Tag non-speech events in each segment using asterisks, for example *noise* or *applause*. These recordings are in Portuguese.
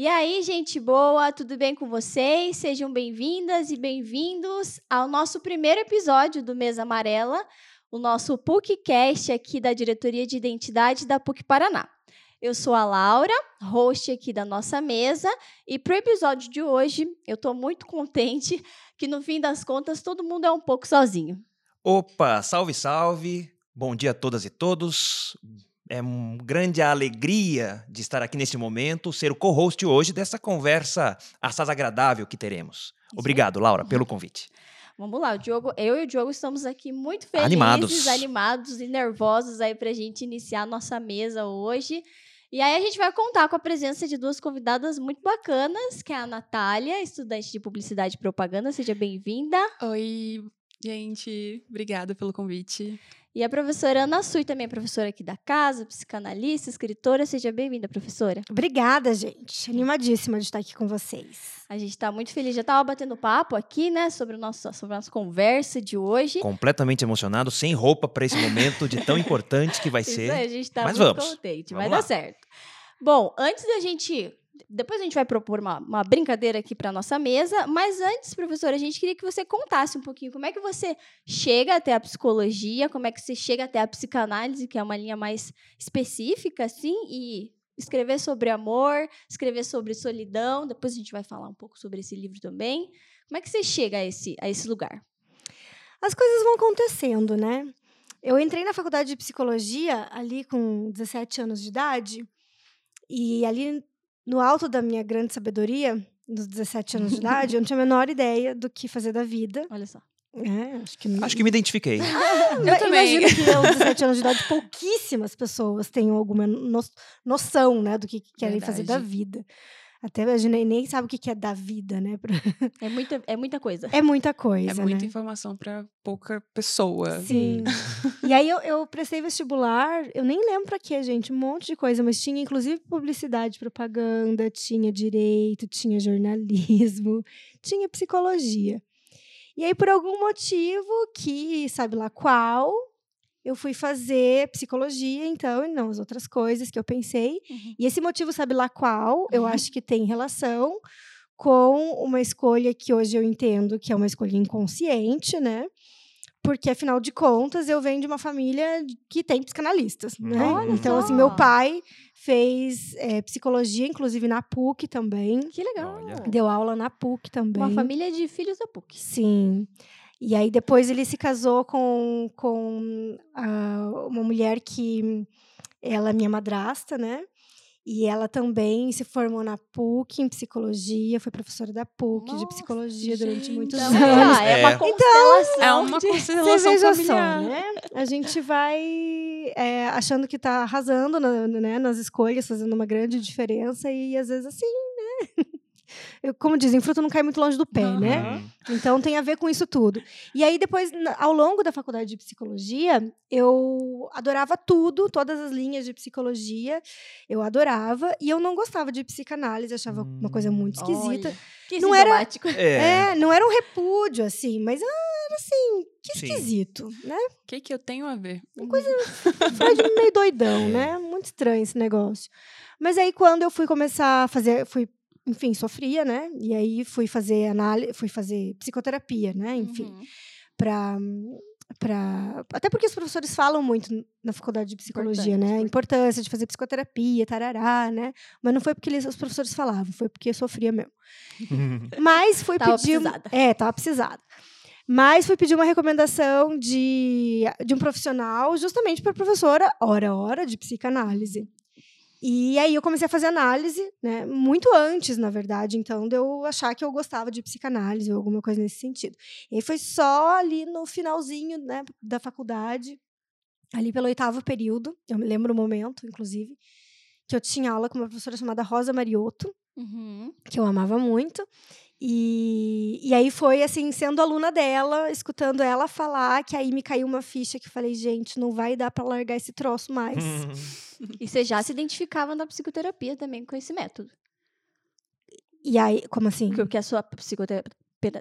E aí, gente boa, tudo bem com vocês? Sejam bem-vindas e bem-vindos ao nosso primeiro episódio do Mesa Amarela, o nosso PUCcast aqui da Diretoria de Identidade da PUC Paraná. Eu sou a Laura, host aqui da nossa mesa, e para o episódio de hoje, eu estou muito contente que no fim das contas todo mundo é um pouco sozinho. Opa, salve, salve! Bom dia a todas e todos. É uma grande alegria de estar aqui neste momento, ser o co-host hoje dessa conversa assaz agradável que teremos. Obrigado, Laura, pelo *laughs* convite. Vamos lá, o Diogo, eu e o Diogo estamos aqui muito felizes, Animados. animados e nervosos aí para a gente iniciar a nossa mesa hoje. E aí a gente vai contar com a presença de duas convidadas muito bacanas, que é a Natália, estudante de Publicidade e Propaganda. Seja bem-vinda. Oi, gente. Obrigada pelo convite. E a professora Ana Sui, também é professora aqui da casa, psicanalista, escritora. Seja bem-vinda, professora. Obrigada, gente. Animadíssima de estar aqui com vocês. A gente está muito feliz. Já estava batendo papo aqui, né, sobre, o nosso, sobre a nossa conversa de hoje. Completamente emocionado, sem roupa para esse momento de tão importante que vai *laughs* Isso ser. aí, a gente está muito vamos. contente. Vamos vai lá. dar certo. Bom, antes da gente. Depois a gente vai propor uma, uma brincadeira aqui para nossa mesa, mas antes, professora, a gente queria que você contasse um pouquinho como é que você chega até a psicologia, como é que você chega até a psicanálise, que é uma linha mais específica, assim, e escrever sobre amor, escrever sobre solidão. Depois a gente vai falar um pouco sobre esse livro também. Como é que você chega a esse, a esse lugar? As coisas vão acontecendo, né? Eu entrei na faculdade de psicologia ali com 17 anos de idade, e ali no alto da minha grande sabedoria, nos 17 anos de *laughs* idade, eu não tinha a menor ideia do que fazer da vida. Olha só. É, acho que Acho que me identifiquei. *laughs* Eu também. Imagino que aos 17 anos de idade pouquíssimas pessoas tenham alguma no- noção, né, do que que querem fazer da Verdade. vida. Até a gente nem- nem sabe o que é da vida, né? É muita, é muita coisa. É muita coisa, É muita né? informação para pouca pessoa. Sim. *laughs* e aí eu, eu prestei vestibular, eu nem lembro pra quê, gente, um monte de coisa, mas tinha inclusive publicidade, propaganda, tinha direito, tinha jornalismo, *laughs* tinha psicologia. E aí, por algum motivo que, sabe lá qual, eu fui fazer psicologia, então, e não as outras coisas que eu pensei. Uhum. E esse motivo, sabe lá qual, eu acho que tem relação com uma escolha que hoje eu entendo que é uma escolha inconsciente, né? Porque, afinal de contas, eu venho de uma família que tem psicanalistas, né? Olha então, assim, só. meu pai fez eh, psicologia, inclusive na PUC também. Que legal. Olha. Deu aula na PUC também. Uma família de filhos da PUC. Sim. E aí depois ele se casou com, com uma mulher que ela é minha madrasta, né? E ela também se formou na PUC em psicologia, foi professora da PUC de Nossa, psicologia durante gente. muitos Então, anos. ah, é uma É. constelação. É uma de- Você constelação veja familiar. só, né? A gente vai é, achando que tá arrasando na- né, nas escolhas, fazendo uma grande diferença, e às vezes assim, né? Como dizem, fruto não cai muito longe do pé, né? Uhum. Então tem a ver com isso tudo. E aí depois, ao longo da faculdade de psicologia, eu adorava tudo, todas as linhas de psicologia, eu adorava, e eu não gostava de psicanálise, achava uma coisa muito esquisita. Olha, que Não era-. É. É, não era um repúdio, assim, mas era assim, que Sim. esquisito, né? O que, que eu tenho a ver? Freud meio doidão, *laughs* né? Muito estranho esse negócio. Mas aí quando eu fui começar a fazer, fui, enfim, sofria, né? E aí fui fazer análise, fui fazer psicoterapia, né? Enfim, Uhum. para para até porque os professores falam muito na faculdade de psicologia, Importante, né? A importância de fazer psicoterapia, tarará, né? Mas não foi porque eles, os professores falavam, foi porque eu sofria mesmo. *laughs* Mas fui Tava pedir. precisada. É, tava precisada. Mas fui pedir uma recomendação de, de um profissional, justamente para professora, hora, hora, de psicanálise. E aí eu comecei a fazer análise, né? Muito antes, na verdade, então, de eu achar que eu gostava de psicanálise ou alguma coisa nesse sentido. E foi só ali no finalzinho, né, da faculdade, ali pelo oitavo período, eu me lembro o momento, inclusive, que eu tinha aula com uma professora chamada Rosa Mariotto, Uhum. que eu amava muito. E, e aí foi assim, sendo aluna dela, escutando ela falar, que aí me caiu uma ficha que eu falei, gente, não vai dar para largar esse troço mais. *laughs* E você já se identificava na psicoterapia também com esse método. E aí, como assim? Porque a sua psicotera- pera-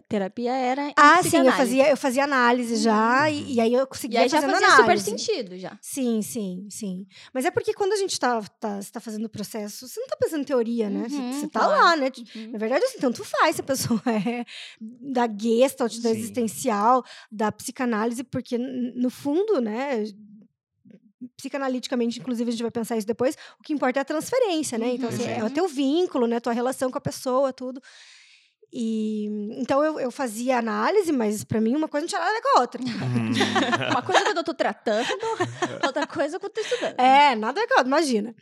terapia era Ah, sim, eu fazia, eu fazia análise já, e, e aí eu E conseguia aí já fazia super análise. sentido, já. Sim, sim, sim. Mas é porque quando a gente tá, tá, você tá fazendo o processo, você não tá pensando em teoria, né? Você- Uhum, você tá claro. lá, né? Uhum. Na verdade, assim, tanto faz se a pessoa *laughs* é da gestalt, da Sim. existencial, da psicanálise, porque, no fundo, né, psicanaliticamente, inclusive, a gente vai pensar isso depois, o que importa é a transferência, né? Então, assim, é o Uhum. teu vínculo, né? Tua relação com a pessoa, tudo. E, então, eu, eu fazia análise, mas para mim uma coisa não tinha nada a ver com a outra. Hum. *laughs* Uma coisa é quando eu tô tratando, *laughs* outra coisa é quando eu tô estudando. É, nada a ver com a outra, imagina.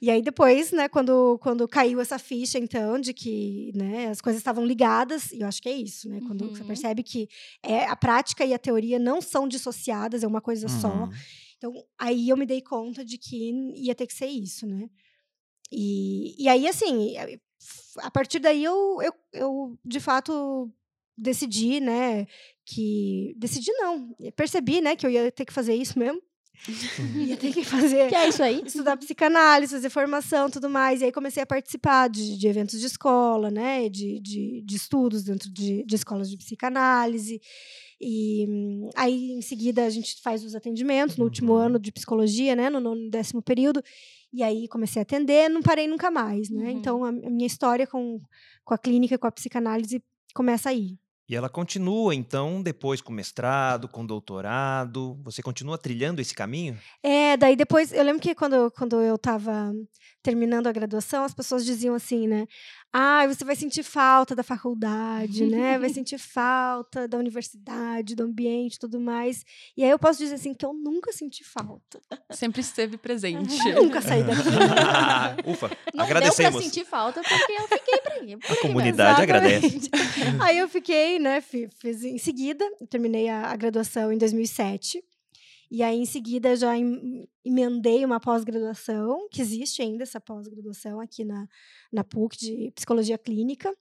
E aí depois, né, quando, quando caiu essa ficha, então, de que né, as coisas estavam ligadas, e eu acho que é isso, né? Quando você Uhum. percebe que é, a prática e a teoria não são dissociadas, é uma coisa só. Uhum. Então, aí eu me dei conta de que ia ter que ser isso, né? E, e aí, assim, a partir daí eu, eu, eu, de fato, decidi, né, que... Decidi não, percebi, né, que eu ia ter que fazer isso mesmo. *laughs* ia ter que fazer Que é isso aí? estudar psicanálise, fazer formação, tudo mais. E aí comecei a participar de, de eventos de escola, né? De, de, de estudos dentro de, de escolas de psicanálise. E aí, em seguida, a gente faz os atendimentos no último Uhum. ano de psicologia, né? No, nono- décimo período. E aí comecei a atender, não parei nunca mais, né? Uhum. Então, a, a minha história com, com a clínica, com a psicanálise, começa aí. E ela continua, então, depois com mestrado, com doutorado. Você continua trilhando esse caminho? É, daí depois, eu lembro que quando, quando eu estava terminando a graduação, as pessoas diziam assim, né? Ah, você vai sentir falta da faculdade, né? Vai *laughs* sentir falta da universidade, do ambiente, tudo mais. E aí eu posso dizer assim que eu nunca senti falta. Sempre esteve presente. *laughs* Nunca saí daqui. *laughs* Ufa, Não agradecemos. deu pra sentir falta porque eu fiquei aqui. Por A aqui comunidade agradece. Aí eu fiquei, né? fi- Fiz em seguida, eu terminei a, a graduação em 2007. E aí, em seguida, já em- emendei uma pós-graduação, que existe ainda essa pós-graduação aqui na, na PUC, de Psicologia Clínica.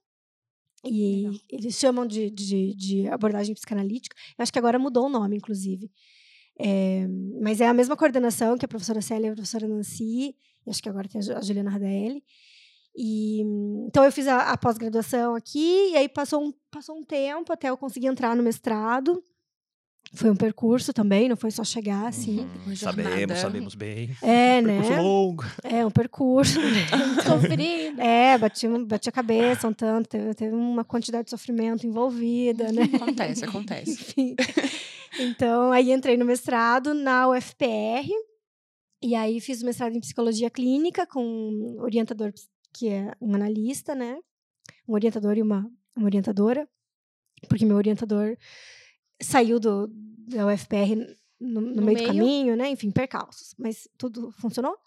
E Legal. eles chamam de, de, de abordagem psicanalítica. Eu acho que agora mudou o nome, inclusive. É, mas é a mesma coordenação que a professora Célia e a professora Nancy. E acho que agora tem a Juliana Radelli. E, então eu fiz a, a pós-graduação aqui, e aí passou um, passou um tempo até eu conseguir entrar no mestrado. Foi um percurso também, não foi só chegar assim. Uhum, sabemos, sabemos bem. É, né? Percurso longo. É um percurso. *laughs* Sofrido. é, bati, um- bati a cabeça um tanto, teve, teve uma quantidade de sofrimento envolvida, né? Acontece, acontece. *laughs* Enfim. Então, aí entrei no mestrado na UFPR. E aí fiz o mestrado em psicologia clínica com um orientador que é um analista, né? Um orientador e uma, uma orientadora. Porque meu orientador saiu do, da UFPR no, no No meio, do meio. caminho, né? Enfim, percalços. Mas tudo funcionou.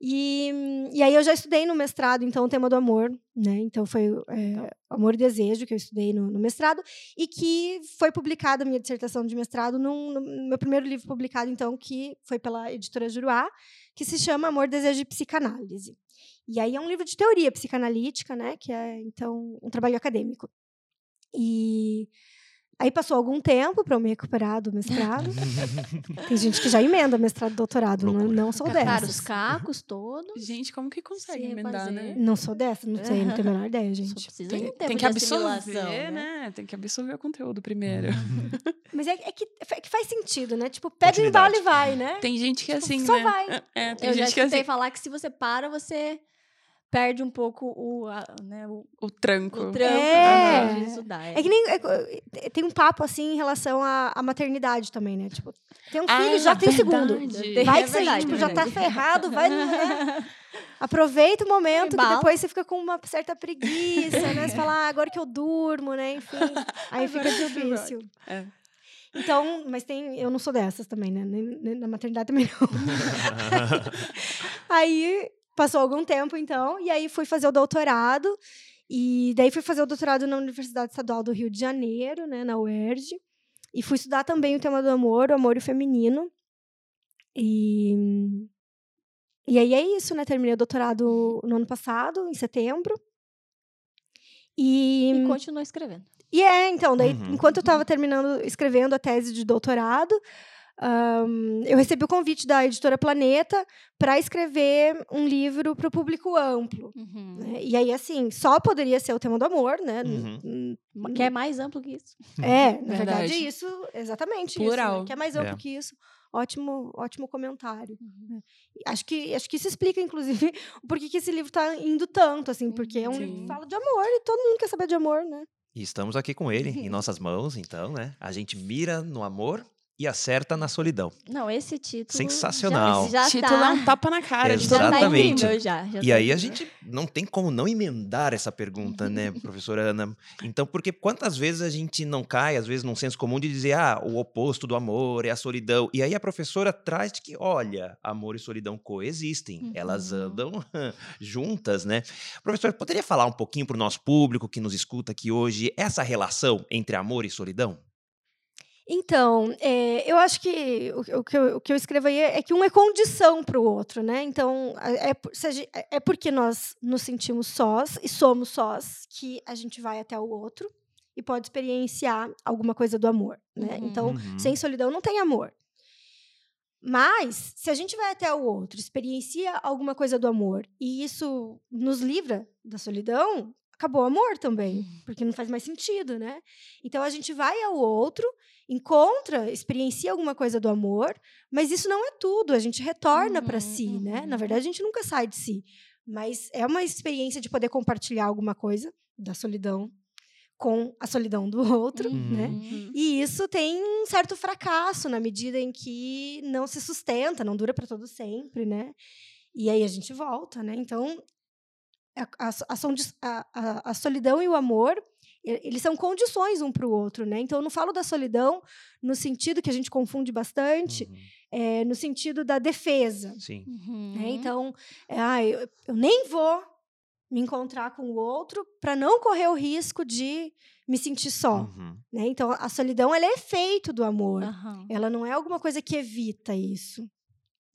E, e aí eu já estudei no mestrado, então, o tema do amor, né? Então foi é, Amor e Desejo, que eu estudei no, no mestrado, e que foi publicada a minha dissertação de mestrado num, no meu primeiro livro publicado, então, que foi pela editora Juruá, que se chama Amor, Desejo e Psicanálise. E aí é um livro de teoria psicanalítica, né? Que é, então, um trabalho acadêmico. E aí passou algum tempo para eu me recuperar do mestrado. Tem gente que já emenda mestrado e doutorado, não, não sou Catar os cacos todos. Gente, como que consegue Se emendar, né? refazer. Não sou dessa, não sei, não tenho a menor ideia, Só gente. precisa Tem, tem de que absorver, assimilação, né? Tem que absorver o conteúdo primeiro. *laughs* Mas é, é que, é que faz sentido, né? Tipo, pega embalo e vai, né? Tem gente que é assim, Só né? vai. É, tem Eu já gente que é escutei assim, falar que se você para, você perde um pouco o, a- né, o, o tranco. o trampo É. de estudar. É que nem. é- tem um papo assim em relação à, à maternidade também, né? Tipo, tem um Ah, filho, já tem o segundo. verdade. Vai É que você verdade, tipo, é já tá verdade. ferrado, vai. né? *laughs* Aproveita o momento que depois você fica com uma certa preguiça, né? Você fala, ah, agora que eu durmo, né? Enfim. Aí Agora fica difícil. É. Então, mas tem. Eu não sou dessas também, né? Nem, nem na maternidade também não. *laughs* Aí passou algum tempo, então, e aí fui fazer o doutorado. E daí fui fazer o doutorado na Universidade Estadual do Rio de Janeiro, né, na UERJ. E fui estudar também o tema do amor, o amor e o feminino. E, e aí é isso, né? Terminei o doutorado no ano passado, em setembro. E, E continua escrevendo. e é, então, daí, Uhum. enquanto eu estava terminando, escrevendo a tese de doutorado, ahn, eu recebi o convite da editora Planeta para escrever um livro para o público amplo. Uhum. né? E aí, assim, só poderia ser o tema do amor, né? Uhum. Que é mais amplo que isso. É, *laughs* na verdade, Verdade. isso, exatamente isso. Plural. né? Que é mais amplo É. que isso. Ótimo, ótimo comentário. Uhum. né? Acho que, acho que isso explica, inclusive, *laughs* o porquê que esse livro está indo tanto, assim, porque é um livro que fala de amor e todo mundo quer saber de amor, né? E estamos aqui com ele, em *laughs* nossas mãos, então, né? A gente mira no amor e acerta na solidão. Não, esse título. Sensacional. Já, já Título tá, é um tapa na cara. de já tá. Exatamente. já. já E tá aí a gente não tem como não emendar essa pergunta, né, *laughs* professora Ana? Então, porque quantas vezes a gente não cai, às vezes, num senso comum de dizer, ah, o oposto do amor é a solidão. E aí a professora traz de que, olha, amor e solidão coexistem, elas Uhum. andam *laughs* juntas, né? Professora, poderia falar um pouquinho para o nosso público que nos escuta aqui hoje, essa relação entre amor e solidão? Então, é, eu acho que o, o que eu, o que eu escrevo aí é, é que um é condição para o outro, né? Então, é, é é- é porque nós nos sentimos sós e somos sós que a gente vai até o outro e pode experienciar alguma coisa do amor, né? Uhum. Então, Uhum. sem solidão não tem amor. Mas, se a gente vai até o outro, experiencia alguma coisa do amor e isso nos livra da solidão, acabou o amor também, porque não faz mais sentido, né? Então a gente vai ao outro, encontra, experiencia alguma coisa do amor, mas isso não é tudo, a gente retorna para Uhum, si, né? Na uhum. verdade, a gente nunca sai de si, mas é uma experiência de poder compartilhar alguma coisa da solidão com a solidão do *laughs* outro, né? Uhum. E isso tem um certo fracasso na medida em que não se sustenta, não dura para todo sempre, né? E aí a gente volta, né? Então, a, a, a a- solidão e o amor, eles são condições um para o outro, né? Então, eu não falo da solidão no sentido que a gente confunde bastante, Uhum. é, no sentido da defesa. Sim. Uhum. Né? Então, é, ah, eu, eu nem vou me encontrar com o outro para não correr o risco de me sentir só. Uhum. Né? Então, a solidão ela é efeito do amor. Ela não é alguma coisa que evita isso.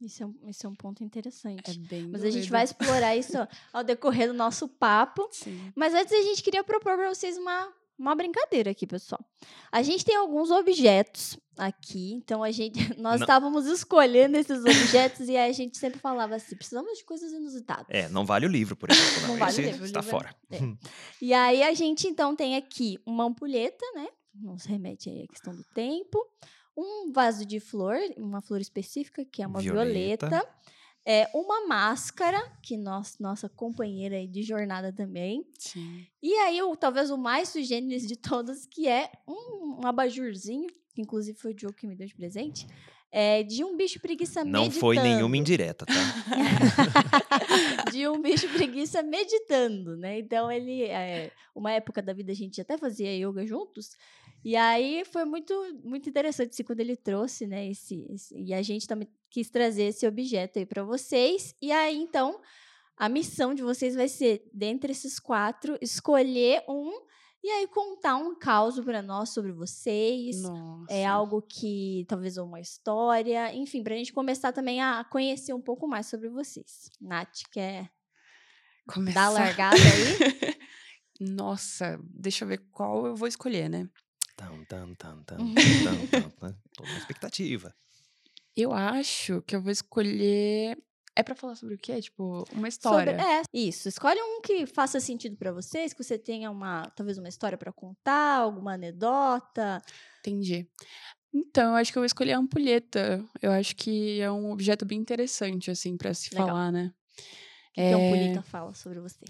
Isso, é um, isso é um ponto interessante. É bem Mas a gente doido. vai explorar isso ao decorrer do nosso papo. *laughs* Sim. Mas antes a gente queria propor para vocês uma, uma brincadeira aqui, pessoal. A gente tem alguns objetos aqui, então a gente *laughs* nós Não. estávamos escolhendo esses objetos e aí a gente sempre falava assim, precisamos de coisas inusitadas. É, não vale o livro, por exemplo. Não, Não vale o Esse livro, o está livro é- fora. é. E aí a gente então tem aqui uma ampulheta, né? Nos remete aí à questão do tempo. Um vaso de flor, uma flor específica, que é uma Violeta. violeta. É, uma máscara, que nós, nossa companheira aí de jornada também. Sim. E aí, o, talvez o mais sui generis de todos, que é um, um abajurzinho, que inclusive foi o Diogo que me deu de presente, é, de um bicho preguiça Não meditando. foi nenhuma indireta, tá? *laughs* de um bicho preguiça meditando, né? Então ele, é, uma época da vida a gente até fazia yoga juntos. E aí foi muito muito interessante assim, quando ele trouxe, né, esse, esse- e a gente também quis trazer esse objeto aí para vocês. E aí então a missão de vocês vai ser dentre esses quatro escolher um e aí contar um caos para nós sobre vocês. Nossa. É algo que, talvez uma história, enfim, pra gente começar também a conhecer um pouco mais sobre vocês. Nath, quer Começar. dar a largada aí? *laughs* Nossa, deixa eu ver qual eu vou escolher, né? Tan, tan, tan, Uhum. tan, tan, *laughs* tan. Tô na expectativa. Eu acho que eu vou escolher. É pra falar sobre o quê? Tipo, uma história. Sobre- é, isso. Escolhe um que faça sentido pra vocês, que você tenha uma, talvez uma história pra contar, alguma anedota. Entendi. Então, eu acho que eu vou escolher a ampulheta. Eu acho que é um objeto bem interessante, assim, pra se Legal. falar, né? O que, que a É. Ampulheta fala sobre você?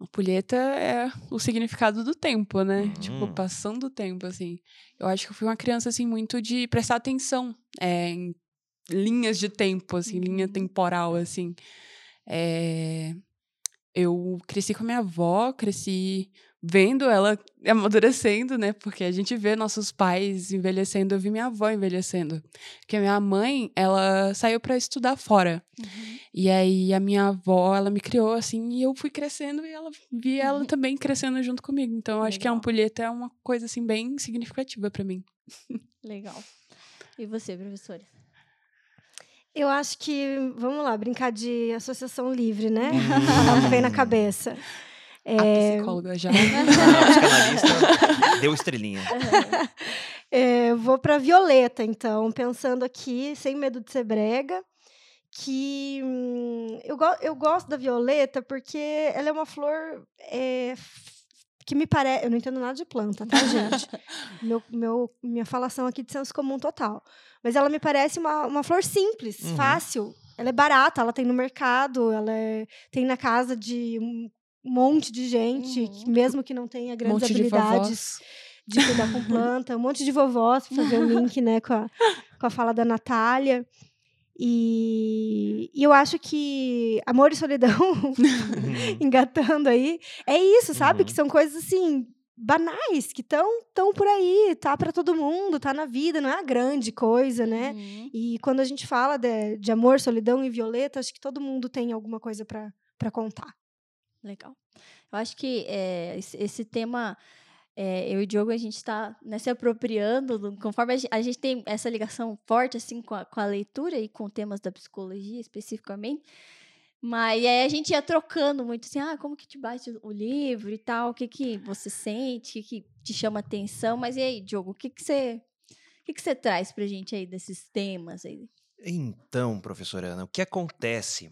Ampulheta é o significado do tempo, né? Tipo, Hum. passando o tempo, assim. Eu acho que eu fui uma criança, assim, muito de prestar atenção é, em linhas de tempo, assim, linha Uhum. temporal, assim. É, Eu cresci com a minha avó, cresci vendo ela *laughs* amadurecendo, né? Porque a gente vê nossos pais envelhecendo, eu vi minha avó envelhecendo. Porque a minha mãe, ela saiu para estudar fora. E aí a minha avó, ela me criou assim, e eu fui crescendo e ela vi ela Uhum. também crescendo junto comigo. Então eu acho que a ampulheta é uma coisa assim bem significativa para mim. *laughs* Legal. E você, professora? Eu acho que, vamos lá, brincar de associação livre, né? Hum. *laughs* Vem na cabeça. A psicóloga já. *laughs* Psicanalista deu estrelinha. *laughs* É, vou para Violeta, então, pensando aqui, sem medo de ser brega, que hum, eu, go eu gosto da Violeta porque ela é uma flor é, que me parece. Eu não entendo nada de planta, tá, gente? *laughs* meu, meu, minha falação aqui de senso comum total. Mas ela me parece uma, uma flor simples, uhum. fácil. Ela é barata, ela tem no mercado, ela é, tem na casa de um monte de gente, uhum. que, mesmo que não tenha grandes monte habilidades. De, de cuidar com planta, um monte de vovós fazer o um *laughs* link né, com, a, com a fala da Natália. E, e, eu acho que amor e solidão, uhum. *laughs* engatando aí, é isso, sabe? Uhum. Que são coisas assim banais que estão tão por aí, tá para todo mundo, tá na vida, não é a grande coisa, né? Uhum. E quando a gente fala de, de amor, solidão e violeta, acho que todo mundo tem alguma coisa para contar. Legal. Eu acho que é, esse tema é, eu e o Diogo, a gente está né, se apropriando, conforme a gente, a gente, tem essa ligação forte assim com a, com a, leitura e com temas da psicologia especificamente. Mas aí a gente ia trocando muito assim, ah, como que te bate o livro e tal, o que que você sente, o que que te chama atenção. Mas e aí, Diogo, o que que você, o que que você traz pra gente aí desses temas aí? Então, professora Ana, o que acontece?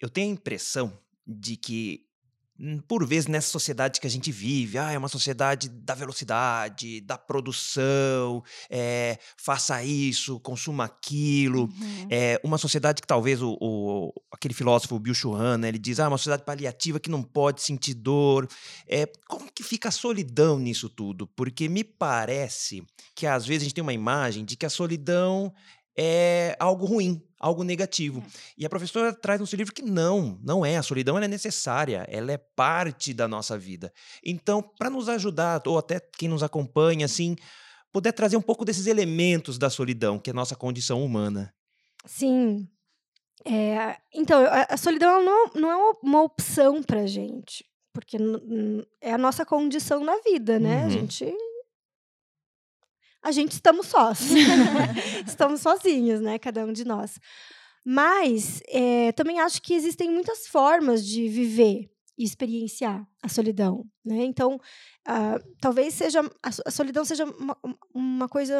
Eu tenho a impressão de que por vezes nessa sociedade que a gente vive, ah, é uma sociedade da velocidade, da produção, é, faça isso, consuma aquilo. Uhum. É uma sociedade que talvez o, o aquele filósofo Bill Churran, né, ele diz, ah, uma sociedade paliativa que não pode sentir dor. É, como que fica a solidão nisso tudo? Porque me parece que às vezes a gente tem uma imagem de que a solidão é algo ruim, algo negativo. É. E a professora traz no seu livro que não, não é. A solidão é necessária, ela é parte da nossa vida. Então, para nos ajudar, ou até quem nos acompanha, assim, puder trazer um pouco desses elementos da solidão, que é a nossa condição humana. Sim. É, então, a, solidão não, não é uma opção para gente, porque é a nossa condição na vida, né? Uhum. A gente a gente estamos sós. *laughs* estamos sozinhos, né? Cada um de nós. Mas é, também acho que existem muitas formas de viver e experienciar a solidão, né? Então, uh, talvez seja a, solidão seja uma, uma, coisa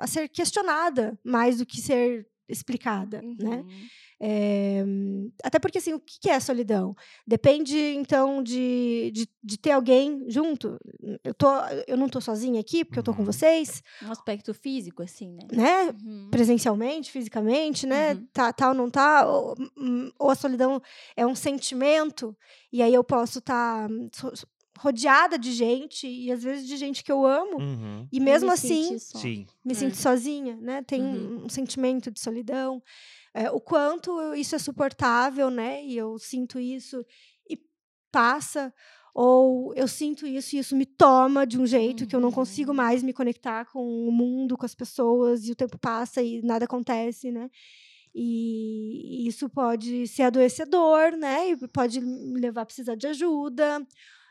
a ser questionada mais do que ser explicada, né? uhum. né? É, até porque, assim, o que é solidão? Depende, então, de, de, de, ter alguém junto. Eu, tô, eu não estou sozinha aqui, porque eu estou com uhum. vocês. Um aspecto físico, assim, né? né? Uhum. Presencialmente, fisicamente, né? Uhum. Tá, tá ou não tá? Ou, hum, ou, a solidão é um sentimento, e aí eu posso estar... Tá rodeada de gente e às vezes de gente que eu amo uhum. e mesmo me assim me é. sinto sozinha né tem uhum. um sentimento de solidão é, o quanto isso é suportável, né? E eu sinto isso e passa, ou eu sinto isso e isso me toma de um jeito uhum. que eu não consigo uhum. mais me conectar com o mundo, com as pessoas, e o tempo passa e nada acontece, né? E isso pode ser adoecedor, né? E pode me levar a precisar de ajuda.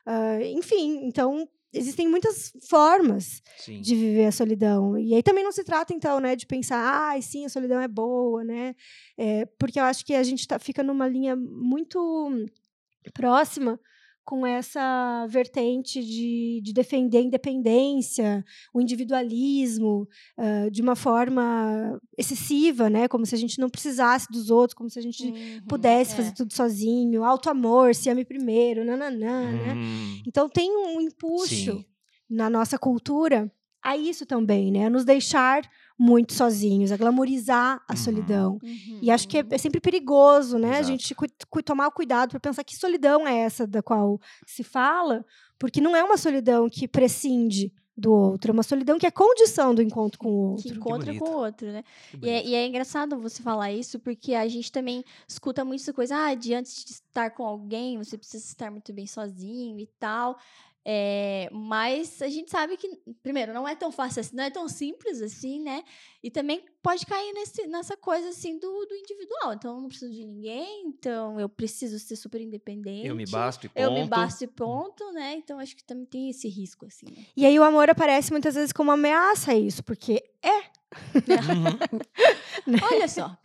Uh, enfim, então existem muitas formas sim. de viver a solidão. E aí também não se trata, então, né, de pensar, ah, sim, a solidão é boa, né? É, porque eu acho que a gente tá, fica numa linha muito próxima com essa vertente de, de defender a independência, o individualismo, uh, de uma forma excessiva, né? Como se a gente não precisasse dos outros, como se a gente uhum, pudesse é. fazer tudo sozinho, alto amor, se ame primeiro, nananã, uhum. né? Hum. Então tem um empuxo Sim. na nossa cultura a isso também, né? A nos deixar muito sozinhos, a glamorizar a uhum. solidão. Uhum. E acho que é, é sempre perigoso, né? Exato. A gente cu cu tomar o cuidado para pensar que solidão é essa da qual se fala, porque não é uma solidão que prescinde do outro, é uma solidão que é condição do encontro com o outro. Que encontra que com o outro, né? E é, e é, engraçado você falar isso, porque a gente também escuta muito essa coisa, ah, de antes de estar com alguém, você precisa estar muito bem sozinho e tal. É, mas a gente sabe que, primeiro, não é tão fácil assim, não é tão simples assim, né? E também pode cair nesse, nessa coisa assim do, do individual. Então, eu não preciso de ninguém, então eu preciso ser super independente. Eu me basto e ponto. Eu me basto e ponto, né? Então, acho que também tem esse risco, assim. Né? E aí o amor aparece muitas vezes como uma ameaça a isso, porque é. Uhum. *laughs* Olha só,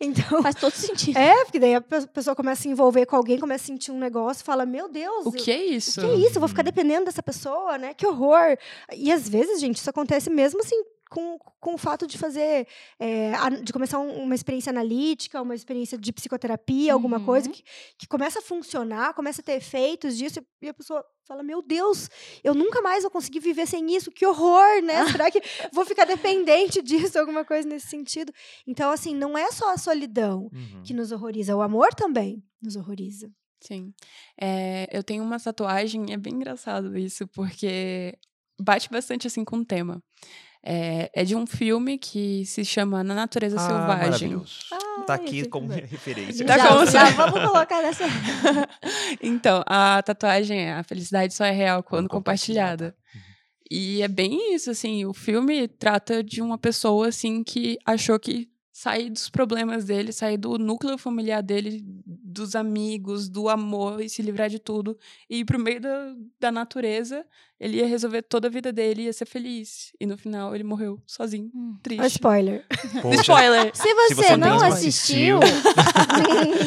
Então, faz todo sentido. é, porque daí a pe- pessoa começa a se envolver com alguém, começa a sentir um negócio e fala: Meu Deus, O que é O isso? que é isso? Eu vou ficar dependendo dessa pessoa, né? Que horror. E às vezes, gente, isso acontece mesmo assim com, com o fato de fazer, é, de começar um- uma experiência analítica, uma experiência de psicoterapia, alguma coisa Uhum. que, que começa a funcionar, começa a ter efeitos disso, e a pessoa fala: Meu Deus, eu nunca mais vou conseguir viver sem isso, que horror, né? *laughs* Será que vou ficar dependente disso, alguma coisa nesse sentido? Então, assim, não é só a solidão Uhum. que nos horroriza, o amor também nos horroriza. Sim. É, eu tenho uma tatuagem, é bem engraçado isso, porque bate bastante assim com o tema. É, é de um filme que se chama Na Natureza Ah, Selvagem. maravilhoso. Ah, tá aqui como referência. Tá já, como já vamos colocar nessa. *laughs* então, a tatuagem é A Felicidade Só é Real Quando, Quando compartilhada. Compartilhada. E é bem isso, assim, o filme trata de uma pessoa, assim, que achou que sair dos problemas dele, sair do núcleo familiar dele, dos amigos, do amor e se livrar de tudo, e ir pro meio da, da natureza, ele ia resolver toda a vida dele e ia ser feliz. E no final ele morreu sozinho, Hum. Triste. spoiler. Poxa, Spoiler! Se você, você não não assistiu, *laughs*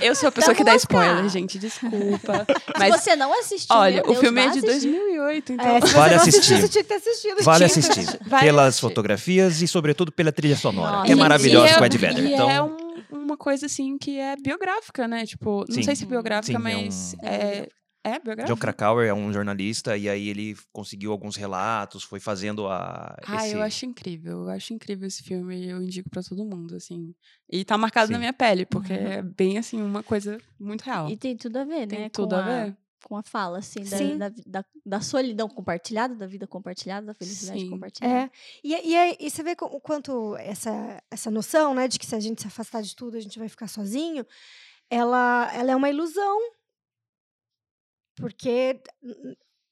Eu sou a pessoa que Tamo dá spoiler, gente, desculpa. se Mas você não assistiu, olha, meu o Deus, filme é de assistir. 2008, então É, se Vale assistir. assistiu, você tinha que ter assistido. Vale tinha. assistir. Vale Pelas assistir. fotografias e, sobretudo, pela trilha sonora, Nossa. que é maravilhosa e com é- Ed Vedder. E Então, é um- uma coisa, assim, que é biográfica, né? Tipo, não Sim. sei se biográfica, Sim, é mas um- é... É? Krakauer é um jornalista e aí ele conseguiu alguns relatos, foi fazendo a. Ah, esse- eu acho incrível. Eu acho incrível esse filme e eu indico pra todo mundo, assim. E tá marcado na Sim. minha pele, porque é bem, assim, uma coisa muito real. E tem tudo a ver, Tem né? tudo com a ver. Com a fala, assim, da, da, da, da solidão compartilhada, da vida compartilhada, da felicidade Sim. compartilhada. É. E, e, aí- e você vê o quanto essa, essa noção, né, de que se a gente se afastar de tudo, a gente vai ficar sozinho, ela, ela é uma ilusão. Porque,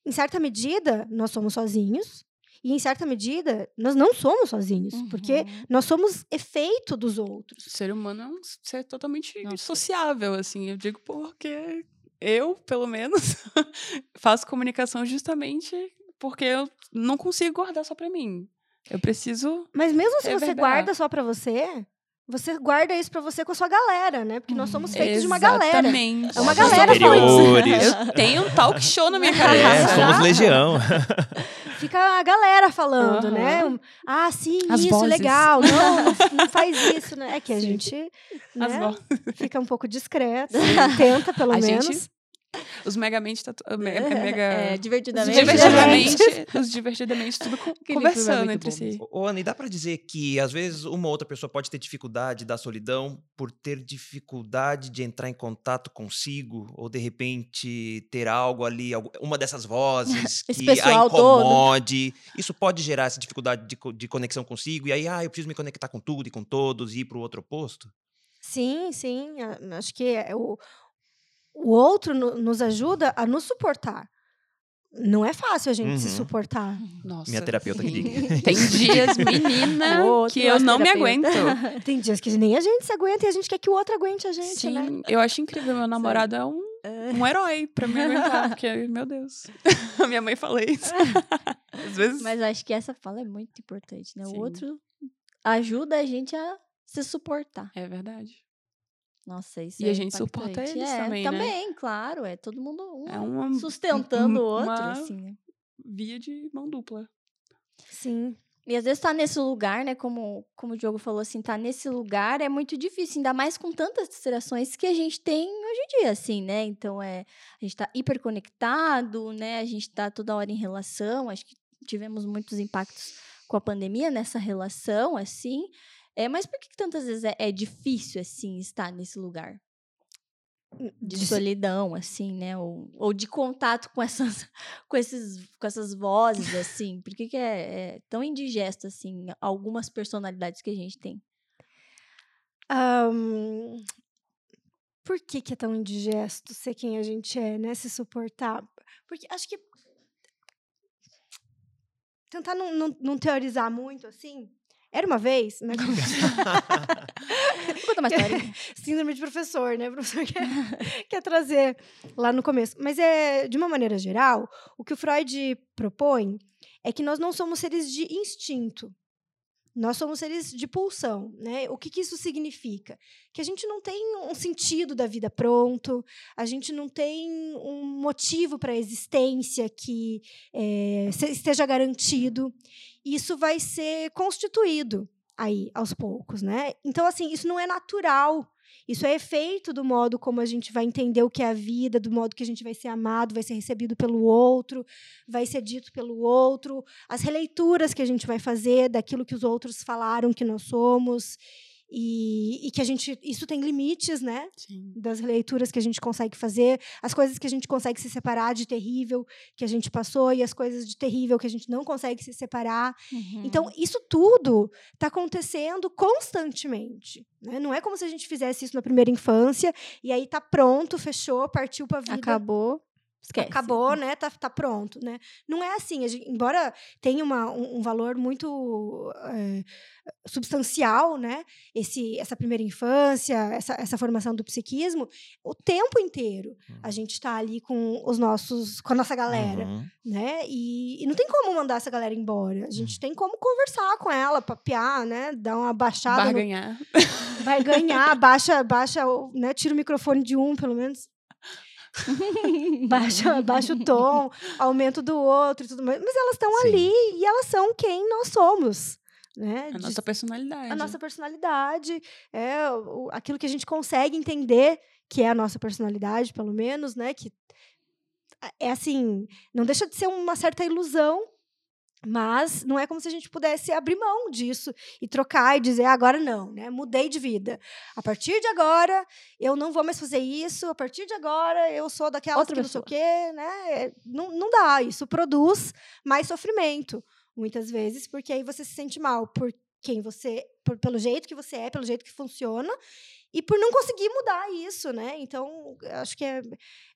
em certa medida, nós somos sozinhos. E, em certa medida, nós não somos sozinhos. Porque Uhum. nós somos efeito dos outros. O ser humano é um ser totalmente Nossa. sociável, assim. Eu digo porque eu, pelo menos, *laughs* faço comunicação justamente porque eu não consigo guardar só pra mim. Eu preciso. Mas mesmo se você guarda só pra você, você guarda isso pra você com a sua galera, né? Porque nós somos feitos de uma galera. Exatamente. É uma galera superiores. Eu tenho um talk show na minha É, cabeça. somos legião. *laughs* Fica a galera falando, Aham. né? Ah, sim, As isso, vozes. legal. *laughs* Não, não, faz isso, né? É que a Sim. gente né, fica um pouco discreto, tenta pelo A menos. gente- Os megamente tatu... mega, *laughs* mega... É, Os divertidamente. divertidamente, os divertidamente tudo Aquele *laughs* é conversando entre bom si. Ô, Ana, e dá pra dizer que às vezes uma outra pessoa pode ter dificuldade da solidão por ter dificuldade de entrar em contato consigo ou de repente ter algo ali, uma dessas vozes *laughs* que a pessoal todo. incomode. Isso pode gerar essa dificuldade de, co- de conexão consigo e aí, ah, eu preciso me conectar com tudo e com todos e ir pro outro oposto? Sim, sim. Acho que é o, o outro no- nos ajuda a nos suportar. Não é fácil a gente se Uhum. suportar. Nossa. Minha terapeuta que sim. diga. *laughs* Tem dias, *laughs* menina, Outro que eu não me terapeuta. aguento. *laughs* Tem dias que nem a gente se aguenta e a gente quer que o outro aguente a gente, Sim, né? eu acho incrível. Meu namorado é um, um herói pra me aguentar. Porque, meu Deus. A minha mãe fala isso. Às vezes. Mas acho que essa fala é muito importante, né? Sim. O outro ajuda a gente a se suportar. É verdade. Nossa, isso E é a gente suporta eles é, também, né? Também, claro. É todo mundo um É uma sustentando o outro, assim, né? via de mão dupla. Sim. E às vezes tá nesse lugar, né? Como, como o Diogo falou, assim, tá nesse lugar é muito difícil, ainda mais com tantas distrações que a gente tem hoje em dia, assim, né? Então é. A gente tá hiperconectado, né? A gente tá toda hora em relação. Acho que tivemos muitos impactos com a pandemia nessa relação, assim. É, mas por que, que tantas vezes é, é difícil, assim, estar nesse lugar? De, De- solidão, assim, né? Ou, ou de contato com essas, *laughs* com, esses, com essas vozes, assim. Por que, que é, é tão indigesto, assim, algumas personalidades que a gente tem? Ahn, por que, que é tão indigesto ser quem a gente é, né? Se suportar? Porque acho que. Tentar não, não, não teorizar muito assim. Era uma vez, né? *laughs* contar uma história. Síndrome de professor, né? O professor quer, quer trazer lá no começo. Mas é, de uma maneira geral, o que o Freud propõe é que nós não somos seres de instinto. Nós somos seres de pulsão, né? O que, que isso significa? Que a gente não tem um sentido da vida pronto, a gente não tem um motivo para a existência que é, esteja garantido. Isso vai ser constituído aí aos poucos, né? Então, assim, isso não é natural isso é efeito do modo como a gente vai entender o que é a vida, do modo que a gente vai ser amado, vai ser recebido pelo outro, vai ser dito pelo outro, as releituras que a gente vai fazer daquilo que os outros falaram que nós somos. E, e, que a gente isso tem limites, né? Sim. Das leituras que a gente consegue fazer, as coisas que a gente consegue se separar de terrível que a gente passou e as coisas de terrível que a gente não consegue se separar. Uhum. Então isso tudo está acontecendo constantemente. Né? Não é como se a gente fizesse isso na primeira infância e aí tá pronto, fechou, partiu para a vida. Acabou. Esquece. Acabou, né? Tá, tá pronto, né? Não é assim. Gente, embora tenha uma, um, um valor muito é, substancial, né? Esse, essa primeira infância, essa, essa formação do psiquismo, o tempo inteiro a uhum. gente está ali com os nossos, com a nossa galera, uhum. né? E, e, não tem como mandar essa galera embora. A gente uhum. tem como conversar com ela, papear, né? Dar uma baixada. Vai ganhar. Vai ganhar, baixa, baixa, né? Tira o microfone de um, pelo menos *laughs* baixa, baixa o tom, aumento do outro e tudo mais. Mas elas estão ali e elas são quem nós somos. Né? A nossa personalidade. A nossa personalidade. É o, aquilo que a gente consegue entender que é a nossa personalidade, pelo menos, né? Que é assim, não deixa de ser uma certa ilusão mas não é como se a gente pudesse abrir mão disso e trocar e dizer, ah, agora não, né? Mudei de vida. A partir de agora, eu não vou mais fazer isso. A partir de agora, eu sou daquela Outra que não sei o quê, né? Não, não dá. Isso produz mais sofrimento, muitas vezes, porque aí você se sente mal por quem você, por, pelo jeito que você é, pelo jeito que funciona, e por não conseguir mudar isso, né? Então, acho que é,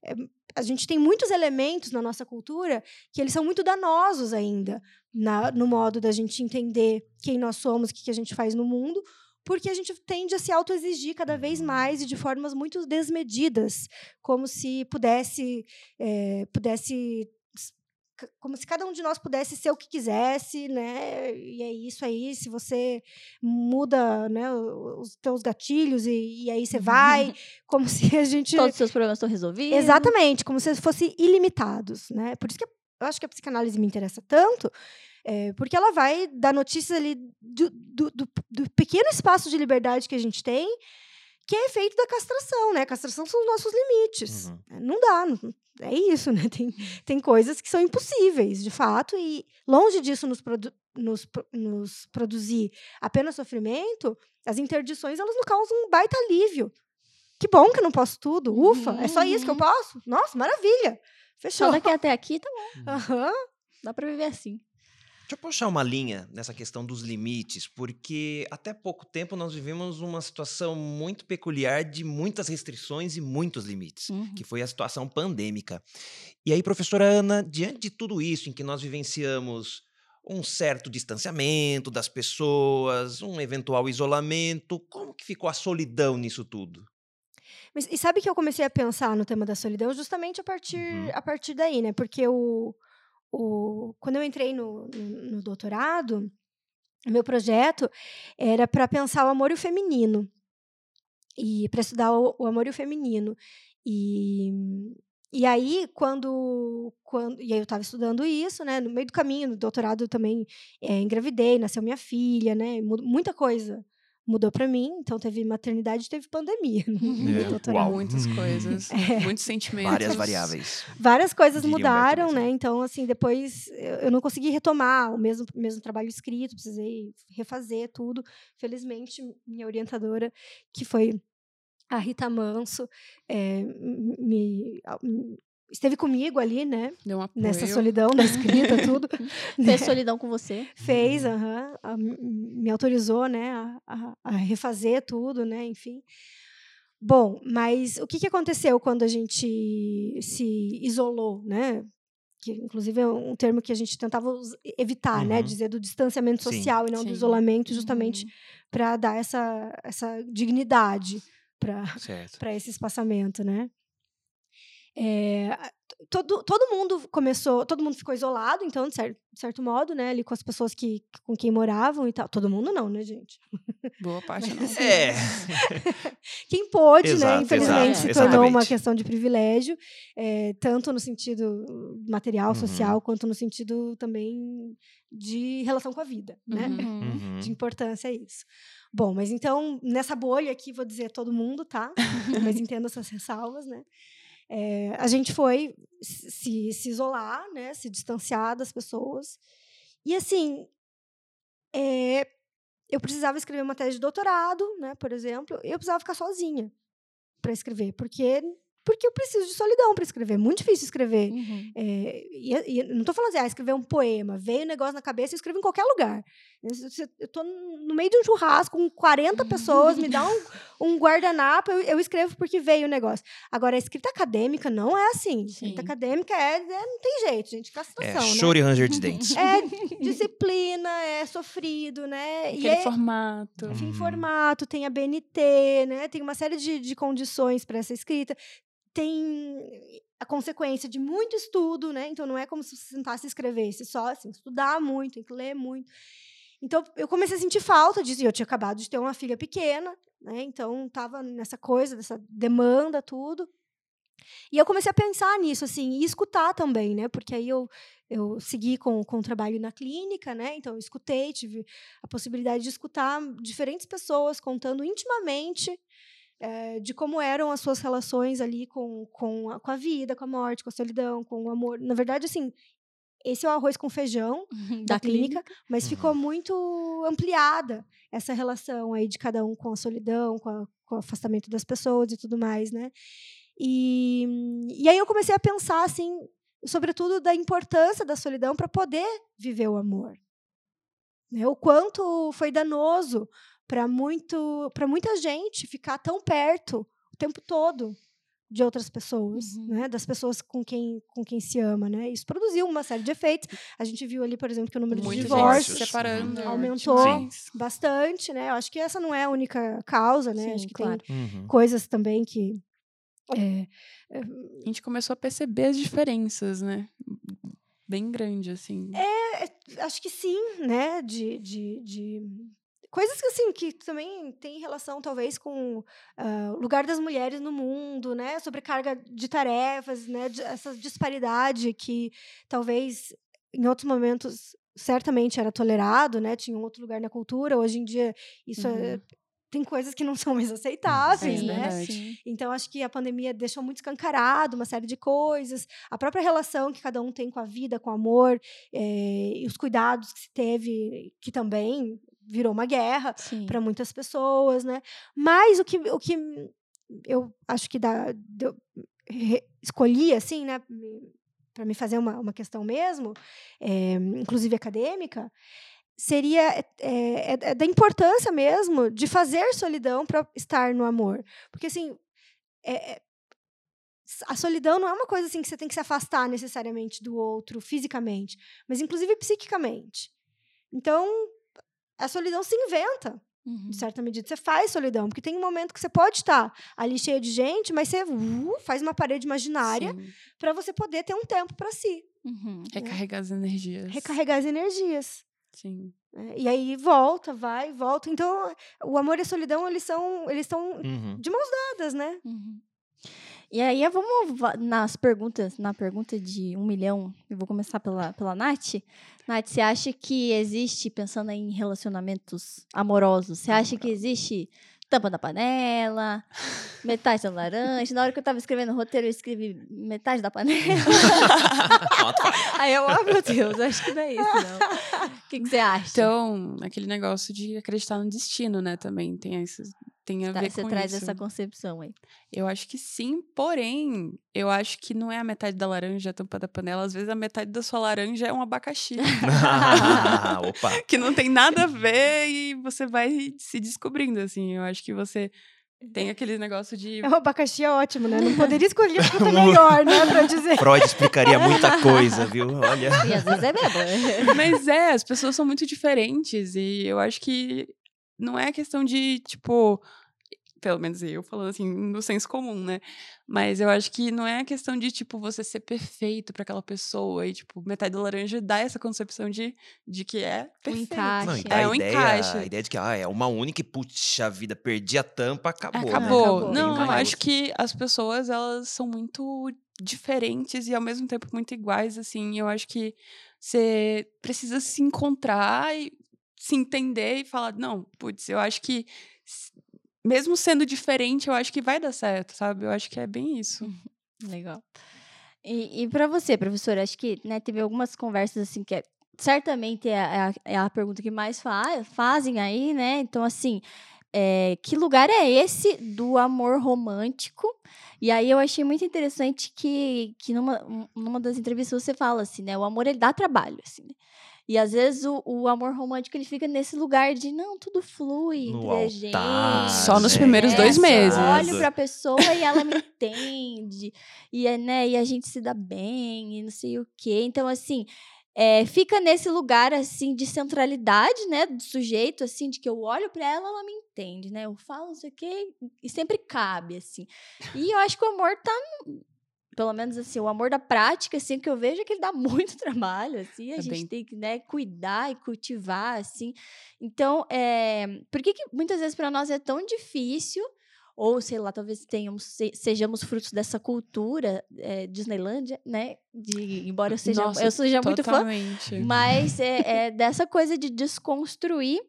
é, a gente tem muitos elementos na nossa cultura que eles são muito danosos ainda na, no modo da gente entender quem nós somos, o que, que a gente faz no mundo, porque a gente tende a se autoexigir cada vez mais e de formas muito desmedidas, como se pudesse, é, pudesse como se cada um de nós pudesse ser o que quisesse, né? E é isso aí. Se você muda, né, os teus gatilhos e, e aí você vai, *laughs* como se a gente todos os seus problemas estão resolvidos. Exatamente, como se fossem ilimitados, né? Por isso que eu acho que a psicanálise me interessa tanto, é, porque ela vai dar notícias ali do, do, do, do pequeno espaço de liberdade que a gente tem que é efeito da castração, né? A castração são os nossos limites. Uhum. É, não dá, não, é isso, né? Tem, tem coisas que são impossíveis, de fato, e longe disso nos, produ nos, nos produzir apenas sofrimento, as interdições elas nos causam um baita alívio. Que bom que eu não posso tudo, ufa, uhum. é só isso que eu uhum. posso? Nossa, maravilha! Fechou. Só daqui até aqui, tá bom. *laughs* Uhum. Dá pra viver assim. Deixa eu puxar uma linha nessa questão dos limites, porque até pouco tempo nós vivemos uma situação muito peculiar de muitas restrições e muitos limites, uhum. que foi a situação pandêmica. E aí, professora Ana, diante de tudo isso em que nós vivenciamos um certo distanciamento das pessoas, um eventual isolamento, como que ficou a solidão nisso tudo? Mas, e sabe que eu comecei a pensar no tema da solidão justamente a partir, uhum. a partir daí, né? Porque o o, quando eu entrei no, no, no doutorado, meu projeto era para pensar o amor e o feminino. E para estudar o, o, amor e o feminino. E e aí quando quando e aí eu estava estudando isso né no meio do caminho no doutorado eu também é, engravidei nasceu minha filha né muita coisa mudou para mim. Então teve maternidade, teve pandemia. É. Uau. Muitas coisas, é. muitos sentimentos. Várias variáveis. Várias coisas mudaram, né? Então assim, depois eu não consegui retomar o mesmo mesmo trabalho escrito, precisei refazer tudo. Felizmente minha orientadora, que foi a Rita Manso, é, me, esteve comigo ali, né? Deu um apoio. Nessa solidão da escrita, *laughs* tudo. Fez né? solidão com você? Fez, uh -huh, me autorizou, né, a, a, a, refazer tudo, né, enfim. Bom, mas o que, que aconteceu quando a gente se isolou, né? Que, inclusive, é um termo que a gente tentava evitar, né? uhum. né? Dizer do distanciamento social sim, e não sim. do isolamento, justamente uhum. para dar essa, essa dignidade para esse espaçamento, né? É, todo, todo mundo começou, todo mundo ficou isolado, então, de certo, de certo modo, né, ali com as pessoas que, com quem moravam e tal. Todo mundo não, né, gente? Boa *laughs* parte não. É. *laughs* Quem pôde, Exato, né, infelizmente, exato, se tornou uma exatamente. questão de privilégio, é, tanto no sentido material, Uhum. social, quanto no sentido também de relação com a vida, né? Uhum. *laughs* Uhum. De importância é isso. Bom, mas então, nessa bolha aqui, vou dizer todo mundo, tá? mas entendo essas ressalvas, né? É, a gente foi se, se isolar, né? Se distanciar das pessoas. E, assim, é, eu precisava escrever uma tese de doutorado, né? Por exemplo, e eu precisava ficar sozinha para escrever, porque porque eu preciso de solidão para escrever. É muito difícil escrever. Uhum. É, e, e não estou falando assim, ah, escrever um poema, veio um negócio na cabeça, eu escrevo em qualquer lugar. Eu, tô no meio de um churrasco com 40 *laughs* pessoas, me dá um, um guardanapo, eu, eu escrevo porque veio o negócio. Agora, a escrita acadêmica não é assim. A escrita acadêmica é, é- não tem jeito, gente, É, castração, né? choro e ranger de dentes. É *laughs* disciplina, é sofrido, né? E Aquele é, formato. Uhum. tem formato, tem a BNT, né? Tem uma série de, de condições para essa escrita. Tem a consequência de muito estudo, né? Então não é como se você sentasse e escrevesse só, assim, estudar muito, tem que ler muito. Então eu comecei a sentir falta disso. E eu tinha acabado de ter uma filha pequena, né? Então estava nessa coisa, dessa demanda, tudo. E eu comecei a pensar nisso, assim, e escutar também, né? Porque aí eu, eu segui com, com o trabalho na clínica, né? Então eu escutei, tive a possibilidade de escutar diferentes pessoas contando intimamente eh, de como eram as suas relações ali com, com, a, com a vida, com a morte, com a solidão, com o amor. Na verdade, assim, esse é o arroz com feijão *laughs* da, clínica, mas Uhum. ficou muito ampliada essa relação aí de cada um com a solidão, com, a- com o afastamento das pessoas e tudo mais, né? E, e aí eu comecei a pensar, assim, sobretudo da importância da solidão para poder viver o amor. Né? O quanto foi danoso para muita gente ficar tão perto o tempo todo de outras pessoas, Uhum. né? Das pessoas com quem, com quem se ama, né? Isso produziu uma série de efeitos. A gente viu ali, por exemplo, que o número de Muita gente divórcios se separando. Uhum. aumentou demais. bastante, né? Eu acho que essa não é a única causa, né? Sim, acho que claro. tem Uhum. coisas também que é, A gente começou a perceber as diferenças, né? Bem grande, assim. É, acho que sim, né? De, de, de coisas que assim que também tem relação talvez com ah, o lugar das mulheres no mundo, né? Sobrecarga de tarefas, né? essa disparidade que talvez em outros momentos certamente era tolerado, né? Tinha um outro lugar na cultura. Hoje em dia isso é- Uhum. tem coisas que não são mais aceitáveis, Sim, né? sim. Então, acho que a pandemia deixou muito escancarado uma série de coisas. A própria relação que cada um tem com a vida, com o amor, eh, e os cuidados que se teve, que também virou uma guerra para muitas pessoas, né? Mas o que, o que eu acho que dá, deu- re- escolhi, assim, né, para me fazer uma, uma questão mesmo, eh, inclusive acadêmica, seria é, é- é da importância mesmo de fazer solidão para estar no amor. Porque, assim, é- é- a solidão não é uma coisa assim que você tem que se afastar necessariamente do outro fisicamente, mas inclusive psiquicamente. Então, a solidão se inventa, Uhum. de certa medida. Você faz solidão, porque tem um momento que você pode estar ali cheio de gente, mas você uh, faz uma parede imaginária para você poder ter um tempo para si, Uhum. Recarregar as energias. recarregar as energias. Sim. né? E aí volta, vai, volta. Então, o amor e a solidão, eles são, eles estão Uhum. de mãos dadas, né? Uhum. E aí, vamos va- nas perguntas, na pergunta de um milhão, eu vou começar pela, pela Nath. Nath, você acha que existe, pensando em relacionamentos amorosos, você acha que existe tampa da panela, metade da laranja? Na hora que eu tava escrevendo o roteiro, eu escrevi metade da panela. *laughs* aí eu, oh meu Deus, acho que não é isso, não. O que, que você acha? Então, aquele negócio de acreditar no destino, né? Também tem isso. Tem a Tá, ver você com traz isso. essa concepção aí. Eu acho que sim, porém, eu acho que não é a metade da laranja a tampa da panela. Às vezes a metade da sua laranja é um abacaxi. *laughs* *laughs* Ah, Opa. que não tem nada a ver e você vai se descobrindo, assim. Eu acho que você tem aquele negócio de. O abacaxi é ótimo, né? Não poderia escolher *laughs* a fruta melhor, né? Pra dizer. Freud explicaria muita coisa, viu? Olha. E às vezes é mesmo. Mas é, as pessoas são muito diferentes e eu acho que não é questão de, tipo, pelo menos eu falando assim, no senso comum, né? Mas eu acho que não é a questão de, tipo, você ser perfeito para aquela pessoa e, tipo, metade do laranja dá essa concepção de, de que é perfeito. encaixe. Não, É a um ideia, encaixe. A ideia de que ah, é uma única e, puxa vida, perdi a tampa, acabou. né? Acabou. Acabou. Não, eu acho que as pessoas, elas são muito diferentes e ao mesmo tempo muito iguais, assim. Eu acho que você precisa se encontrar e se entender e falar, não, putz, eu acho que mesmo sendo diferente, eu acho que vai dar certo, sabe? Eu acho que é bem isso. *laughs* Legal. E, e para você, professora, acho que né, teve algumas conversas assim que é, certamente é a, é a pergunta que mais fa fazem aí, né? Então, assim, é, que lugar é esse do amor romântico? E aí eu achei muito interessante que, que numa, um- numa das entrevistas você fala assim, né? O amor ele dá trabalho, assim, né? E às vezes o, o amor romântico ele fica nesse lugar de não, tudo flui No entre a altar, gente. Só nos né? primeiros dois só meses. Olho pra pessoa e ela me *laughs* entende. E, é, né, e a gente se dá bem e não sei o quê. Então, assim, é, fica nesse lugar, assim, de centralidade, né, do sujeito, assim, de que eu olho pra ela, ela me entende, né? Eu falo não sei o quê e sempre cabe, assim. E eu acho que o amor tá... Pelo menos, assim, o amor da prática, assim, que eu vejo é que ele dá *laughs* muito trabalho, assim. A É gente bem- tem que, né, cuidar e cultivar, assim. Então, é, por que, que muitas vezes para nós é tão difícil, ou sei lá, talvez tenhamos, se- sejamos frutos dessa cultura é, Disneylândia, né? De, embora eu seja, Nossa, eu seja muito fã, mas *laughs* é, é dessa coisa de desconstruir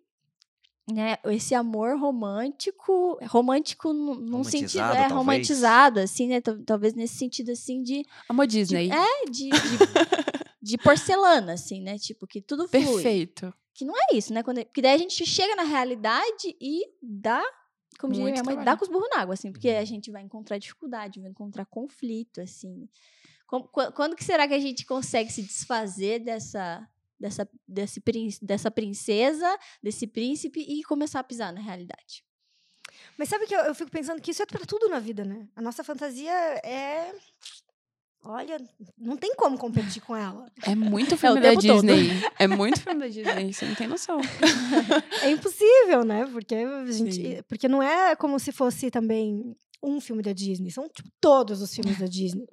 né, esse amor romântico, romântico num, sentido, Romantizado, é talvez. romantizado, assim, né? tal- Talvez nesse sentido, assim, de, Amor de Disney. é, de, de, *laughs* de porcelana, assim, né? Tipo, que tudo flui. Perfeito. Que não é isso, né? Quando, porque daí a gente chega na realidade e dá, como diria minha mãe, dá com os burros na água, assim, porque a gente vai encontrar dificuldade, vai encontrar conflito, assim. Como- qua- quando que será que a gente consegue se desfazer dessa, dessa, desse, dessa princesa, desse príncipe e começar a pisar na realidade? Mas sabe que eu, eu fico pensando que isso é pra tudo na vida, né? A nossa fantasia é. Olha, não tem como competir com ela. *laughs* É muito filme da tempo todo. Disney. É muito filme da Disney, você não tem noção. É impossível, né? Porque a gente, Sim. porque não é como se fosse também um filme da Disney, são tipo, todos os filmes da Disney.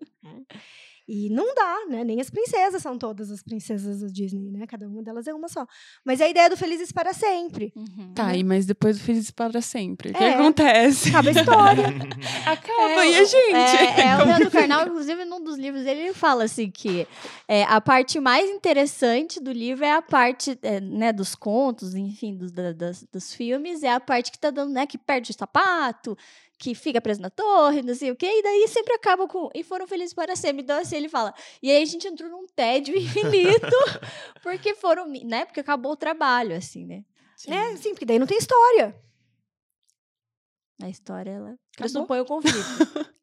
Né? E não dá, né? Nem as princesas são todas as princesas da Disney, né? Cada uma delas é uma só. Mas a ideia do Felizes para sempre. Tá, e mas depois do Felizes para sempre. O que É. acontece? Acaba a história. *laughs* Acaba, e a gente? É, é, o Leandro que Carnal, inclusive, num dos livros dele, ele fala assim que é, a parte mais interessante do livro é a parte é, né, dos contos, enfim, dos, da- das- dos filmes, é a parte que tá dando, né, que perde o sapato, que fica preso na torre, não sei o quê, e daí sempre acaba com. E foram felizes para sempre. Então, assim, ele fala. E aí a gente entrou num tédio *laughs* infinito, porque foram, né? Porque acabou o trabalho, assim, né? É, sim, porque daí não tem história. A história, ela Acabou. pressupõe o conflito. *laughs*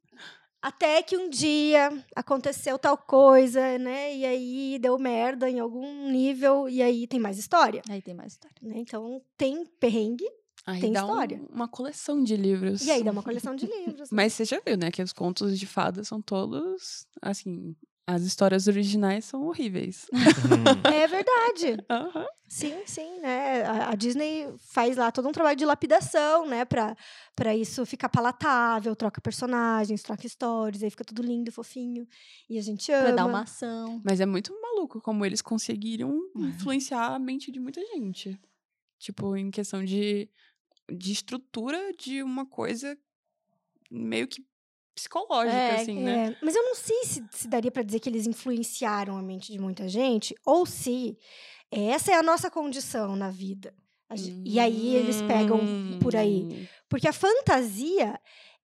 Até que um dia aconteceu tal coisa, né? E aí deu merda em algum nível, e aí tem mais história. aí tem mais história. Né? Então tem perrengue, Aí Tem dá um- história. uma coleção de livros. e aí dá uma coleção de livros. né? *laughs* Mas você já viu, né, que os contos de fadas são todos, assim, as histórias originais são horríveis. *laughs* Hum. É verdade. Aham. Sim, sim, né? A, a Disney faz lá todo um trabalho de lapidação, né? Pra, pra isso ficar palatável, troca personagens, troca histórias, aí fica tudo lindo, fofinho. E a gente ama. Pra dar uma ação. Mas é muito maluco como eles conseguiram Uhum. influenciar a mente de muita gente. Tipo, em questão de, de estrutura de uma coisa meio que psicológica, É, assim, né? É, mas eu não sei se, se daria pra dizer que eles influenciaram a mente de muita gente, ou se essa é a nossa condição na vida. E aí eles pegam por aí. Hum. Porque a fantasia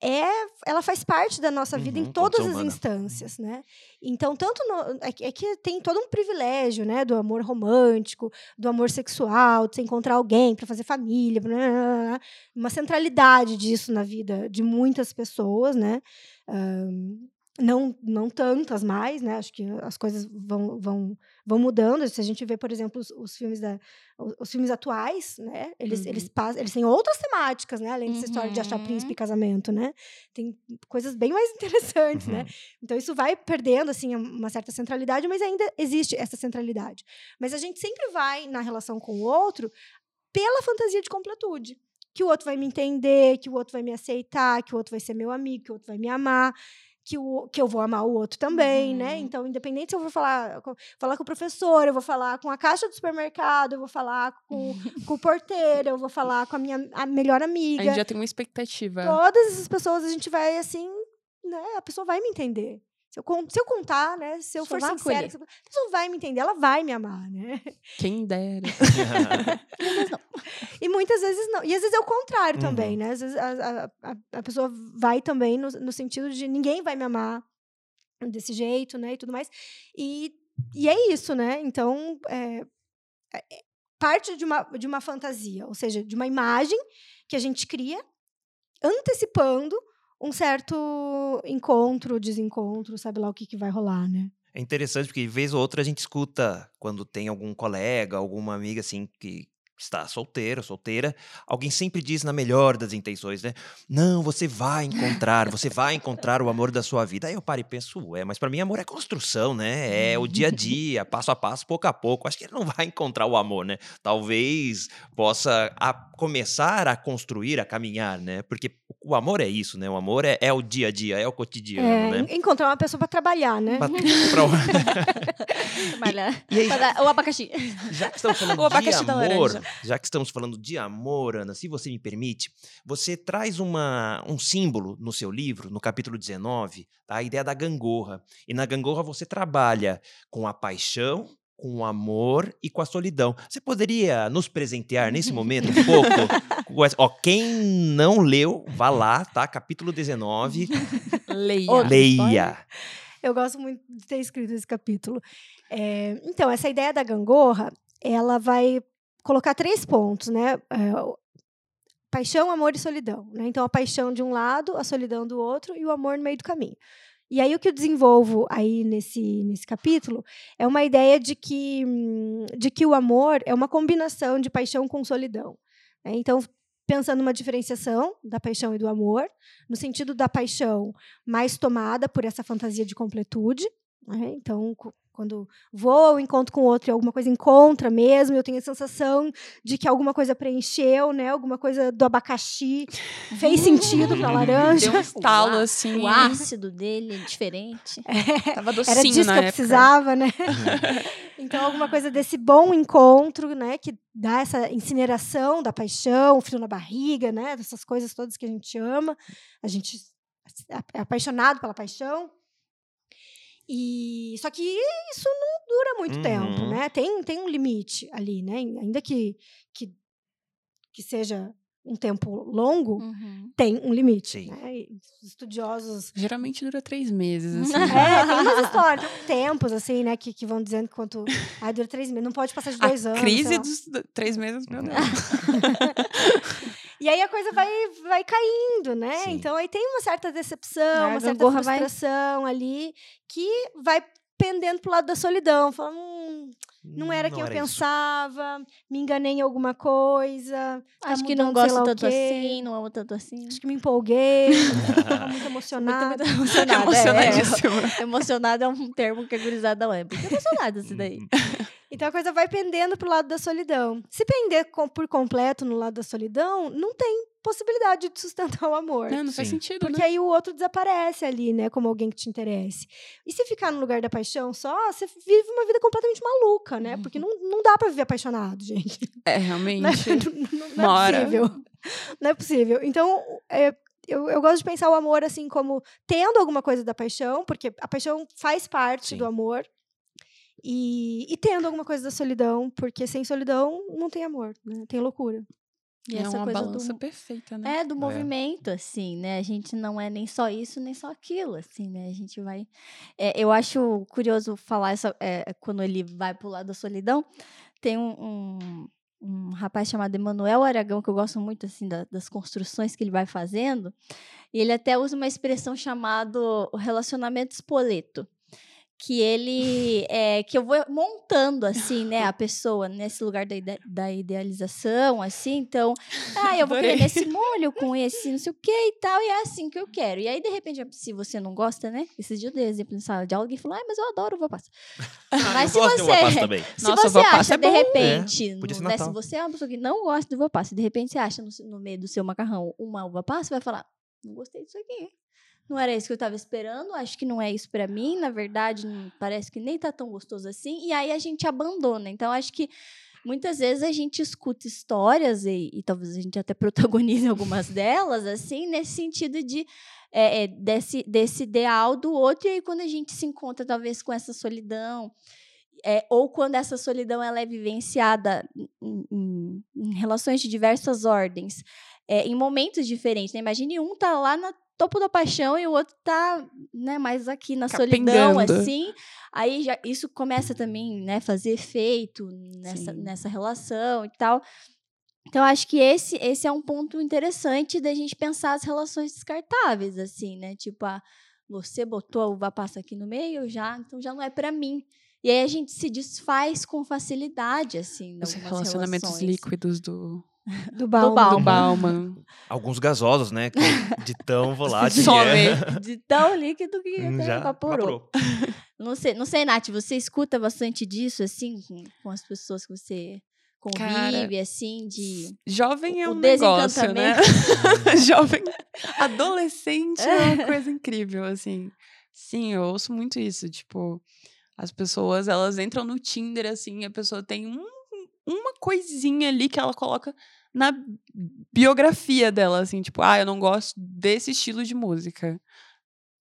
é, ela faz parte da nossa vida Uhum, em todas as instâncias, né? Então, tanto no, é, que, é que tem todo um privilégio, né, do amor romântico, do amor sexual, de você encontrar alguém para fazer família, blá, blá, blá, uma centralidade disso na vida de muitas pessoas, né? Ahn, não, não tantas mais, né? Acho que as coisas vão, vão, vão mudando. Se a gente vê, por exemplo, os, os filmes da, os, os filmes atuais, né? Eles, Uhum. eles, passam, eles têm outras temáticas, né? Além dessa história de achar Uhum. príncipe e casamento, né? Tem coisas bem mais *laughs* interessantes, né? Uhum. Então isso vai perdendo assim uma certa centralidade, mas ainda existe essa centralidade. Mas a gente sempre vai na relação com o outro pela fantasia de completude. que o outro vai me entender, que o outro vai me aceitar, que o outro vai ser meu amigo, que o outro vai me amar, que, o, que eu vou amar o outro também, né? Uhum. Então, independente se eu vou falar com, falar com o professor, eu vou falar com a caixa do supermercado, eu vou falar com, *laughs* com o porteiro, eu vou falar com a minha a melhor A amiga. gente já tem uma expectativa. Todas essas pessoas a gente vai assim, né? A pessoa vai me entender. Se eu, se eu contar, né? Se eu Só for sincera, acolher. se eu- a pessoa vai me entender, ela vai me amar, né? Quem dera. *laughs* E muitas vezes não. E às vezes é o contrário Uhum. também, né? Às vezes a, a, a, a pessoa vai também no, no sentido de ninguém vai me amar desse jeito, né? E tudo mais. E, e é isso, né? Então, é, é- é parte de uma, de uma fantasia, ou seja, de uma imagem que a gente cria antecipando um certo encontro, desencontro, sabe lá o que, que vai rolar, né? É interessante porque, de vez ou outra, a gente escuta quando tem algum colega, alguma amiga assim que está solteiro, solteira, alguém sempre diz na melhor das intenções, né? Não, você vai encontrar, você vai encontrar o amor da sua vida. Aí eu paro e penso, ué, mas para mim amor é construção, né? É o dia a dia, passo a passo, pouco a pouco. Acho que ele não vai encontrar o amor, né? Talvez possa a- começar a construir, a caminhar, né? Porque o amor é isso, né? O amor é, é o dia a dia, é o cotidiano, É, né? en- Encontrar uma pessoa para trabalhar, né? Pra- pra- *laughs* Trabalhar. E aí, Pra dar- O abacaxi. Já que estamos falando O de abacaxi da amor, laranja. Já que estamos falando de amor, Ana, se você me permite, você traz uma, um símbolo no seu livro, no capítulo 19, tá? a ideia da gangorra. E na gangorra você trabalha com a paixão, com o amor e com a solidão. Você poderia nos presentear nesse *laughs* momento um pouco? Ó, quem não leu, vá lá, tá? Capítulo 19, Leia. Leia. Eu gosto muito de ter escrito esse capítulo. É, então, essa ideia da gangorra, ela vai colocar três pontos, né? É, paixão, amor e solidão. Né? Então, a paixão de um lado, a solidão do outro e o amor no meio do caminho. E aí, o que eu desenvolvo aí nesse, nesse capítulo é uma ideia de que, de que o amor é uma combinação de paixão com solidão. né? Então, pensando numa diferenciação da paixão e do amor, no sentido da paixão mais tomada por essa fantasia de completude. né? Então, quando vou ao encontro com o outro e alguma coisa encontra mesmo, eu tenho a sensação de que alguma coisa preencheu, né? Alguma coisa do abacaxi fez sentido para a laranja. Deu um estalo, assim. O ácido dele é diferente. *laughs* Tava Era docinho disso na que eu precisava, né? *laughs* *laughs* então, alguma coisa desse bom encontro, né? Que dá essa incineração da paixão, o frio na barriga, né? Dessas coisas todas que a gente ama. A gente é apaixonado pela paixão. E só que isso não dura muito tempo, Uhum. né? Tem, tem um limite ali, né? Ainda que, que, que seja um tempo longo, Uhum. tem um limite. Né? Os estudiosos Geralmente dura três meses, assim. é, tem umas *laughs* histórias, tem tempos, assim, né, que, que vão dizendo que quanto. Ai, dura três meses, não pode passar de dois a anos. crise dos do- três meses, meu Deus. *laughs* *laughs* E aí a coisa vai, vai caindo, né? Sim. Então aí tem uma certa decepção, uma certa gangorra vai- frustração ali, que vai pendendo pro lado da solidão. Falando, hum, não era quem eu isso. pensava, me enganei em alguma coisa. tá Acho que não mudando sei lá gosto tanto assim, não amo tanto assim. Acho que me empolguei, *laughs* muito emocionada. Muito, muito emocionada. *laughs* Emocionadíssima. É, é. Emocionada é um termo que a gurizada não é. Muito emocionada isso daí. Então a coisa vai pendendo pro lado da solidão. Se pender com- por completo no lado da solidão, não tem possibilidade de sustentar o amor. Não, não faz Sim. sentido, Porque né? aí o outro desaparece ali, né? Como alguém que te interesse. E se ficar no lugar da paixão só, você vive uma vida completamente maluca, né? Porque não, não dá pra viver apaixonado, *laughs* gente. É, Não é, realmente. não- não Uma é possível. Não é possível. Então, é, eu, eu gosto de pensar o amor assim como tendo alguma coisa da paixão, porque a paixão faz parte Sim. do amor. E, e tendo alguma coisa da solidão, porque sem solidão não tem amor, né? Tem loucura. E é essa uma coisa balança do, perfeita, né? É, do movimento, assim, né? A gente não é nem só isso, nem só aquilo, assim, né? A gente vai... é, eu acho curioso falar essa, é, quando ele vai pro lado da solidão. Tem um, um, um rapaz chamado Emanuel Aragão, que eu gosto muito, assim, da- das construções que ele vai fazendo. E ele até usa uma expressão chamada relacionamento espoleto. Que ele é que eu vou montando assim, né, a *laughs* pessoa nesse lugar da, ide da idealização, assim, então, ah, eu vou querer nesse molho *laughs* com esse, não sei o que e tal, e é assim que eu quero. E aí de repente, se você não gosta, né? Esses dias eu dei exemplo em sala de aula, alguém falou: "Ah, mas eu adoro uva passa". mas se você também. *laughs* se Nossa, você acha é de bom. repente, É, no- né, se você é uma pessoa que não gosta de uva passa, e de repente você acha no, no meio do seu macarrão uma uva passa, você vai falar: "Não gostei disso aqui". Não era isso que eu tava esperando, acho que não é isso pra mim, na verdade, parece que nem tá tão gostoso assim, e aí a gente abandona. Então, acho que muitas vezes a gente escuta histórias, e, e talvez a gente até *laughs* protagonize algumas delas, assim, nesse sentido de. é, é, desse, desse ideal do outro, e aí quando a gente se encontra, talvez, com essa solidão, é, ou quando essa solidão ela é vivenciada em, em- em relações de diversas ordens, é, em momentos diferentes. Né? Imagine um tá lá no topo da paixão e o outro tá né, mais aqui na solidão, Capengando. assim. Aí já, isso começa também né, fazer efeito nessa, Sim. nessa relação e tal. Então, acho que esse, esse é um ponto interessante da gente pensar as relações descartáveis, assim, né? Tipo, ah, você botou a uva passa aqui no meio, já, então já não é pra mim. E aí a gente se desfaz com facilidade, assim, Os relacionamentos relações. líquidos do, Do Bauman. Do Bauman. Alguns gasosos, né? De tão *laughs* volátil Some. é. De tão líquido que *laughs* até Já evaporou. *laughs* Não sei, não sei, Nath, você escuta bastante disso, assim, com, as pessoas que você convive, assim, de... Jovem é um negócio, né? Jovem, adolescente é uma coisa incrível, assim. Sim, eu ouço muito isso, tipo, as pessoas, elas entram no Tinder, assim, a pessoa tem um- uma coisinha ali que ela coloca na biografia dela, assim, tipo, ah, eu não gosto desse estilo de música.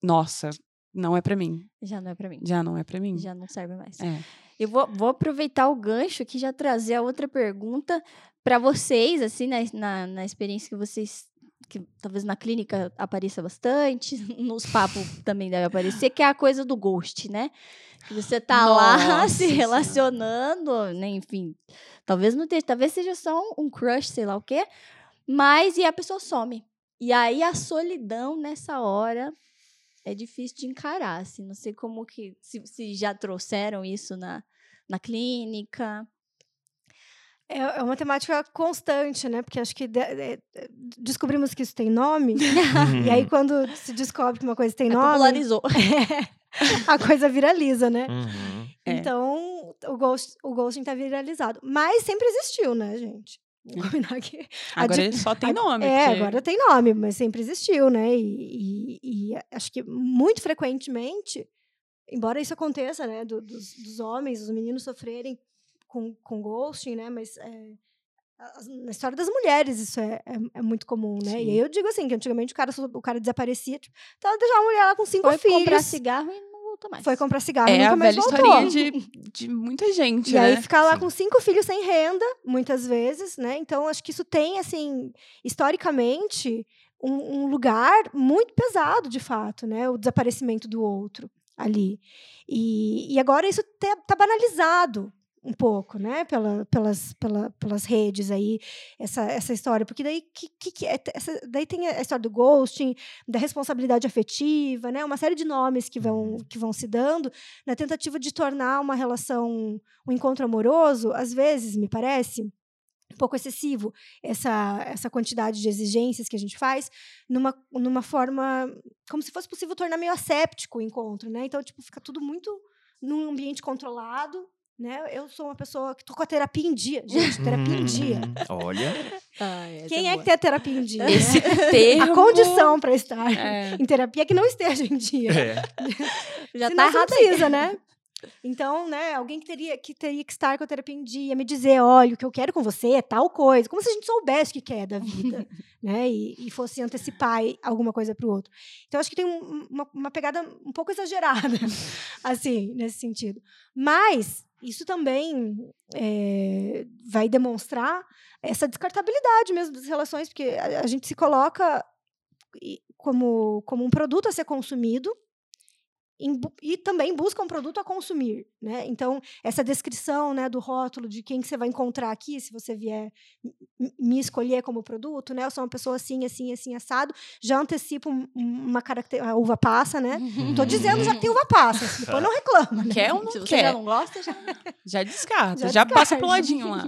Nossa, não é pra mim. Já não é pra mim. Já não é pra mim. Já não serve mais. É. Eu vou, vou aproveitar o gancho aqui já trazer a outra pergunta para vocês, assim, na, na, na experiência que vocês. Que talvez na clínica apareça bastante, *laughs* nos papos também deve aparecer, que é a coisa do ghost, né? Que você tá lá *laughs* Nossa se Senhora. relacionando, né? Enfim, talvez não esteja, talvez seja só um, um crush, sei lá o quê, mas e a pessoa some. E aí a solidão nessa hora é difícil de encarar, assim, não sei como que se, se já trouxeram isso na, na clínica. É, é uma temática constante, né? Porque acho que de- é, é, descobrimos que isso tem nome. e aí, quando se descobre que uma coisa tem Aí nome, popularizou. *laughs* a coisa viraliza, né? Uhum. É. Então, o, ghost, o ghosting tá viralizado. Mas sempre existiu, né, gente? Vamos combinar aqui. A Agora ele só tem a- nome. É, porque- agora tem nome, mas sempre existiu, né? E, e- e acho que muito frequentemente, embora isso aconteça, né, do- dos, dos homens, os meninos sofrerem com, com ghosting, né? Mas é, na história das mulheres isso é, é, é muito comum, né? E Sim. aí eu digo assim, que antigamente o cara, o cara desaparecia, tipo, então deixava a mulher lá com cinco Foi filhos. comprar cigarro e não voltou mais. Foi comprar cigarro e É nunca a mais velha voltou. historinha de, *laughs* de muita gente, E aí né? ficar lá Sim. com cinco filhos sem renda, muitas vezes, né? Então, acho que isso tem, assim, historicamente, um, um lugar muito pesado, de fato, né? O desaparecimento do outro ali. E, e agora isso está banalizado um pouco, né? Pela, pelas, pela, pelas redes aí, essa, essa história. Porque daí, que, que, é, essa, daí tem a história do ghosting, da responsabilidade afetiva, né? Uma série de nomes que vão, que vão se dando na tentativa de tornar uma relação, um encontro amoroso, às vezes, me parece, um pouco excessivo essa, essa quantidade de exigências que a gente faz, numa, numa forma como se fosse possível tornar meio asséptico o encontro, né? Então, tipo, fica tudo muito num ambiente controlado, né? Eu sou uma pessoa que tô com a terapia em dia, gente, terapia em dia. Hum, Olha. *laughs* Quem é que tem a terapia em dia? né? Esse *laughs* termo... A condição para estar É. em terapia é que não esteja em dia. É. *laughs* Já Senão tá errado aí. né? Então, né, alguém que teria, que teria que estar com a terapia em dia, me dizer, olha, o que eu quero com você é tal coisa, como se a gente soubesse o que quer da vida, né, e, e fosse antecipar alguma coisa para o outro. Então, acho que tem um- uma, uma pegada um pouco exagerada, assim, nesse sentido. Mas, isso também é, vai demonstrar essa descartabilidade mesmo das relações, porque a, a gente se coloca como, como um produto a ser consumido, e também busca um produto a consumir, né? Então, essa descrição, né, do rótulo de quem que você vai encontrar aqui, se você vier me escolher como produto, né? Eu sou uma pessoa assim, assim, assim, assado, já antecipo um- um- uma característica, a uva passa, né? Tô dizendo já que tem uva passa, depois não *laughs* reclama, né? Quer ou *laughs* não Se você já quer? não gosta, já. *laughs* Já descarta, Já já, passa descarta. pro ladinho lá.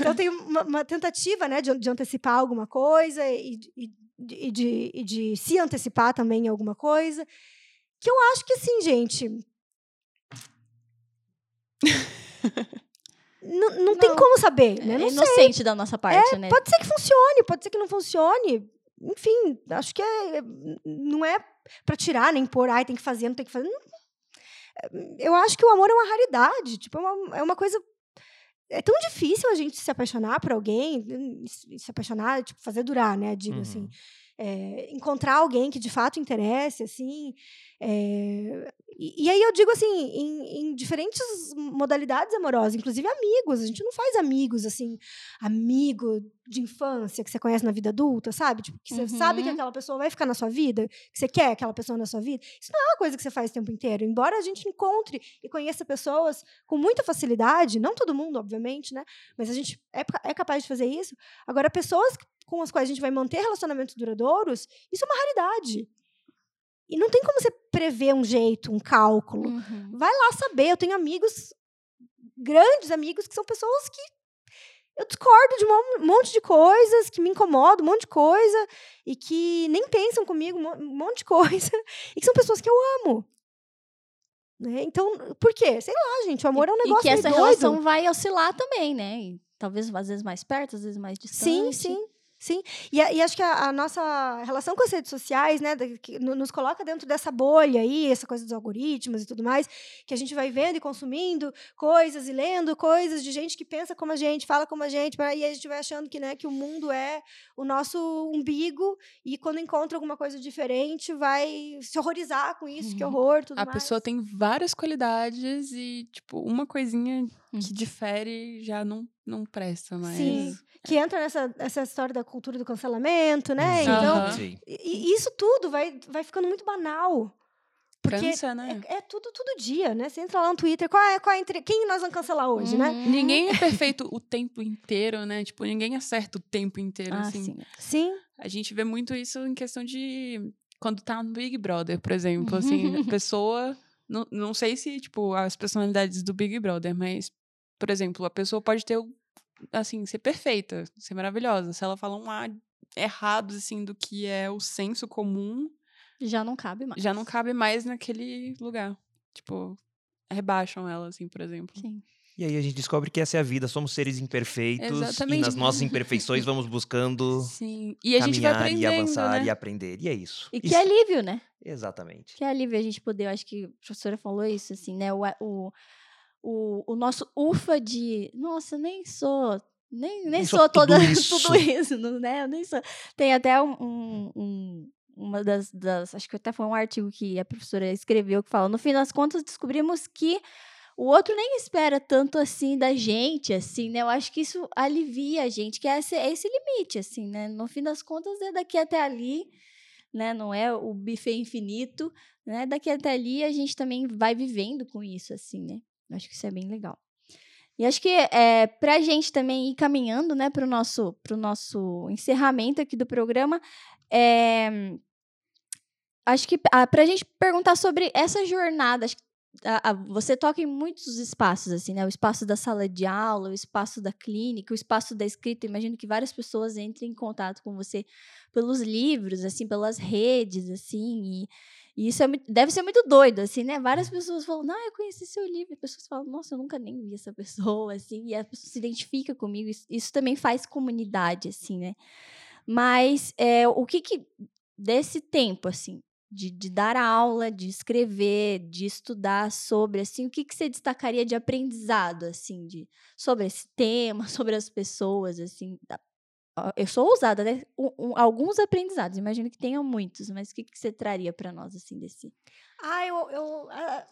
Então tem uma, uma tentativa, né, de, de antecipar alguma coisa e, de- e, de- e de, e de se antecipar também em alguma coisa. Que eu acho que assim, gente. não, não tem Não. como saber, né? É Não sei. inocente da nossa parte, né? Pode ser que funcione, pode ser que não funcione. Enfim, acho que é, não é para tirar nem pôr, ai, tem que fazer, não tem que fazer. Não. Eu acho que o amor é uma raridade, tipo, é uma, é uma coisa é tão difícil a gente se apaixonar por alguém, hum, se apaixonar, tipo, fazer durar, né? Digo assim. Uhum. É, encontrar alguém que de fato interesse, assim. é, e, e aí eu digo assim, em, em diferentes modalidades amorosas, inclusive amigos. A gente não faz amigos, assim, amigo de infância que você conhece na vida adulta, sabe? Tipo, que você sabe que Uhum. aquela pessoa vai ficar na sua vida, que você quer aquela pessoa na sua vida. Isso não é uma coisa que você faz o tempo inteiro. Embora a gente encontre e conheça pessoas com muita facilidade, não todo mundo, obviamente, né? Mas a gente é, é capaz de fazer isso. Agora, pessoas com as quais a gente vai manter relacionamentos duradouros, isso é uma raridade. E não tem como você prever um jeito, um cálculo. Uhum. Vai lá saber. Eu tenho amigos, grandes amigos, que são pessoas que eu discordo de um mon- monte de coisas, que me incomodam, um monte de coisa, e que nem pensam comigo, um mon- monte de coisa, *laughs* e que são pessoas que eu amo. Né? Então, por quê? Sei lá, gente, o amor é um negócio E que essa doido. relação vai oscilar também, né? E talvez às vezes mais perto, às vezes mais distante. sim. Sim, e, a- e acho que a, a nossa relação com as redes sociais, né, que no- nos coloca dentro dessa bolha aí, essa coisa dos algoritmos e tudo mais, que a gente vai vendo e consumindo coisas e lendo coisas de gente que pensa como a gente, fala como a gente, e a gente vai achando que, né, que o mundo é o nosso umbigo, e quando encontra alguma coisa diferente, vai se horrorizar com isso, que horror, tudo A mais. pessoa tem várias qualidades e, tipo, uma coisinha que difere já não, não presta mais. Sim, que entra nessa, essa história da cultura do cancelamento, né? Aham. Então, Sim. E, e isso tudo vai, vai ficando muito banal. Porque Cansa, né? é, é tudo todo dia, né? Você entra lá no Twitter, qual é, qual é entre, quem nós vamos cancelar hoje, né? Uhum. Ninguém é perfeito o tempo inteiro, né? Tipo, ninguém acerta o tempo inteiro, Ah, assim. sim. Sim. A gente vê muito isso em questão de quando tá no Big Brother, por exemplo, assim, a pessoa não, não sei se tipo as personalidades do Big Brother, mas por exemplo, a pessoa pode ter o- assim, ser perfeita, ser maravilhosa. Se ela fala um A errado assim do que é o senso comum, Já não cabe mais. já não cabe mais naquele lugar. Tipo, rebaixam ela assim, por exemplo. Sim. E aí a gente descobre que essa é a vida, somos seres imperfeitos e Exatamente. nas nossas imperfeições vamos buscando Sim. E a gente vai aprendendo, e avançar né? e aprender. E é isso. E que Isso- alívio, né? Exatamente. Que alívio a gente poder, eu acho que a professora falou isso, assim, né? O, o, o, o nosso ufa de, nossa, nem sou, nem, nem, sou, sou tudo toda *laughs* isso." tudo isso, né? Eu nem sou. Tem até um, um- um- uma das, das, acho que até foi um artigo que a professora escreveu que fala, no fim das contas descobrimos que o outro nem espera tanto assim da gente, assim, né? Eu acho que isso alivia a gente, que é esse, é esse limite, assim, né? No fim das contas é daqui até ali, né? Não é o buffet infinito, né? Daqui até ali a gente também vai vivendo com isso, assim, né? Acho que isso é bem legal. E acho que é, para a gente também ir caminhando, né, para o nosso, pro nosso encerramento aqui do programa, é, acho que para a gente perguntar sobre essa jornada, acho que a- a- você toca em muitos espaços, assim, né? O espaço da sala de aula, o espaço da clínica, o espaço da escrita. Imagino que várias pessoas entrem em contato com você pelos livros, assim, pelas redes, assim, e, e isso é muito- deve ser muito doido, assim, né? Várias pessoas falam, ah, eu conheci seu livro, e pessoas falam, nossa, eu nunca nem vi essa pessoa, *laughs* assim, e a pessoa se identifica comigo, isso, isso também faz comunidade, assim, né? Mas é, o que que, desse tempo, assim, de, de dar aula, de escrever, de estudar sobre, assim, o que que você destacaria de aprendizado, assim, de, sobre esse tema, *laughs* sobre as pessoas, assim, da- eu sou ousada, né? Um- um- alguns aprendizados, imagino que tenham muitos, mas o que, que você traria para nós, assim, desse? Ah, eu. eu a,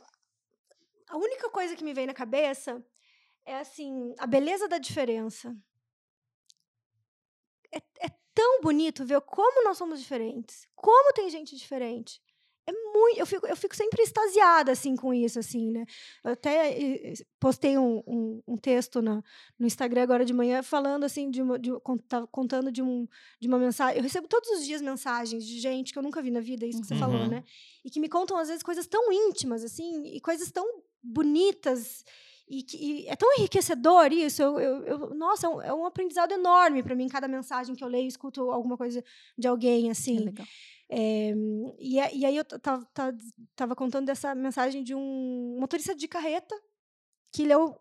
a única coisa que me vem na cabeça é assim, a beleza da diferença. É, é tão bonito ver como nós somos diferentes. Como tem gente diferente. É muito. Eu fico, eu fico sempre extasiada, assim, com isso, assim, né? Eu até eh, eh, postei um, um, um texto na, no Instagram agora de manhã falando, assim, de, uma, de contando de, um, de uma mensagem. Eu recebo todos os dias mensagens de gente que eu nunca vi na vida, isso que você uhum. falou, né? E que me contam, às vezes, coisas tão íntimas, assim, e coisas tão bonitas. E, que, e é tão enriquecedor isso. Eu, eu, eu nossa, é um, é um, aprendizado enorme para mim cada mensagem que eu leio, escuto alguma coisa de alguém assim. É legal. É, e, e, aí eu estava contando dessa mensagem de um motorista de carreta que leu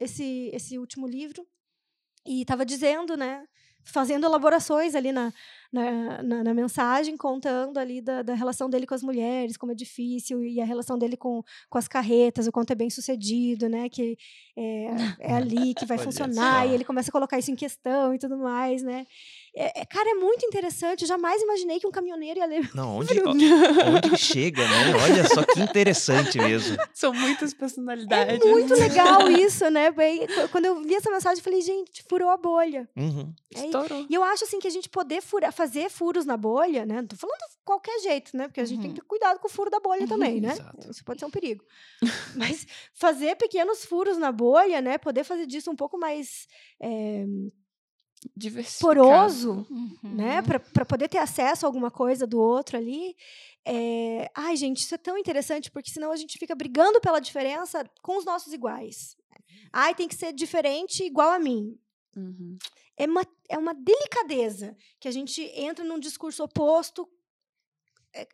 esse, esse último livro e estava dizendo, né, fazendo elaborações ali na, na, na, na, mensagem, contando ali da, da, relação dele com as mulheres, como é difícil, e a relação dele com, com as carretas, o quanto é bem sucedido, né? Que é, é *laughs* ali que vai funcionar, e ele começa a colocar isso em questão e tudo mais, né? É, é, cara, é muito interessante. Eu jamais imaginei que um caminhoneiro ia ler. Não, *laughs* onde, onde chega, né? Olha só que interessante mesmo. *laughs* São muitas personalidades. É muito legal isso, né? Quando eu li essa mensagem, eu falei, gente, furou a bolha. Uhum. É, Estourou. E eu acho assim que a gente poder furar, fazer furos na bolha, né? Não tô falando de qualquer jeito, né? Porque a gente uhum. tem que ter cuidado com o furo da bolha uhum. também, né? Exato. Isso pode ser um perigo. *laughs* Mas fazer pequenos furos na bolha, né? Poder fazer disso um pouco mais. É, poroso, uhum. né, para poder ter acesso a alguma coisa do outro ali. É... Ai, gente, isso é tão interessante porque senão a gente fica brigando pela diferença com os nossos iguais. Ai, tem que ser diferente igual a mim. Uhum. É, uma, é uma delicadeza que a gente entra num discurso oposto. É,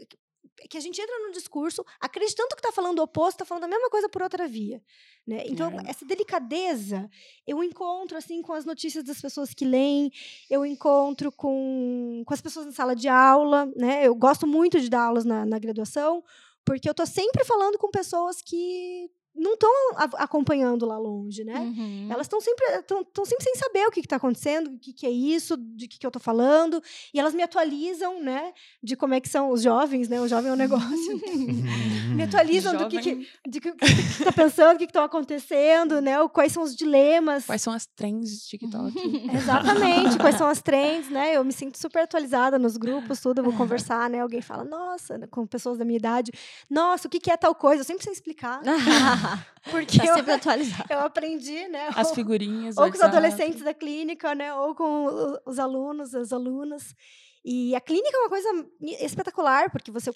que a gente entra num discurso acreditando que está falando o oposto, está falando a mesma coisa por outra via. Né? Então, é. essa delicadeza eu encontro assim com as notícias das pessoas que leem, eu encontro com, com as pessoas na sala de aula. Né? Eu gosto muito de dar aulas na, na graduação, porque eu estou sempre falando com pessoas que não estão acompanhando lá longe, né? Uhum. Elas estão sempre, estão sempre sem saber o que está acontecendo, o que, que, é isso, de que, que eu estou falando, e elas me atualizam, né? De como é que são os jovens, né? O jovem é um negócio. *laughs* me atualizam do que, que, que, que está pensando, o que está acontecendo, né? Quais são os dilemas. Quais são as trends de TikTok. *laughs* Exatamente, quais são as trends, né? Eu me sinto super atualizada nos grupos, tudo, eu vou conversar, né? Alguém fala, nossa, com pessoas da minha idade, nossa, o que, que é tal coisa? Eu sempre sei explicar. *laughs* *laughs* Porque tá sempre eu, atualizado. eu aprendi, né? As figurinhas. Ou, com os adolescentes da clínica, né? Ou com os alunos, as alunas. E a clínica é uma coisa espetacular, porque você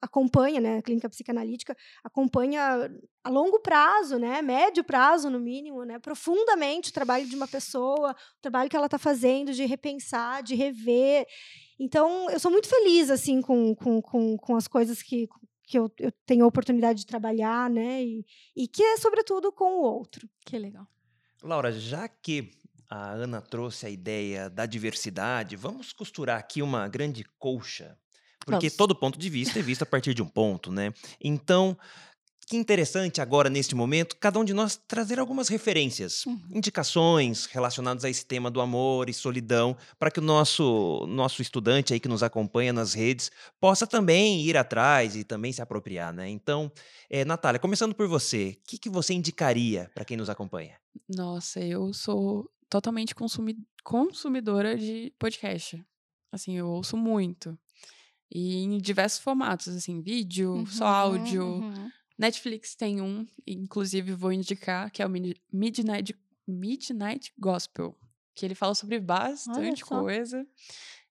acompanha, né, a clínica psicanalítica acompanha a longo prazo, né, médio prazo no mínimo, né, profundamente o trabalho de uma pessoa, o trabalho que ela está fazendo, de repensar, de rever. Então, eu sou muito feliz, assim, com, com, com, com as coisas que, que eu, eu tenho a oportunidade de trabalhar, né? E, e que é, sobretudo, com o outro. Que legal. Laura, já que a Ana trouxe a ideia da diversidade, vamos costurar aqui uma grande colcha. Porque vamos. todo ponto de vista é visto a partir de um ponto, né? Então, que interessante agora, neste momento, cada um de nós trazer algumas referências, uhum. indicações relacionadas a esse tema do amor e solidão, para que o nosso, nosso estudante aí que nos acompanha nas redes possa também ir atrás e também se apropriar, né? Então, é, Natália, começando por você, o que, que você indicaria para quem nos acompanha? Nossa, eu sou totalmente consumi consumidora de podcast. Assim, eu ouço muito. E em diversos formatos, assim, vídeo, uhum, só áudio. Uhum. Netflix tem um, inclusive vou indicar, que é o Midnight, Midnight Gospel, que ele fala sobre bastante coisa.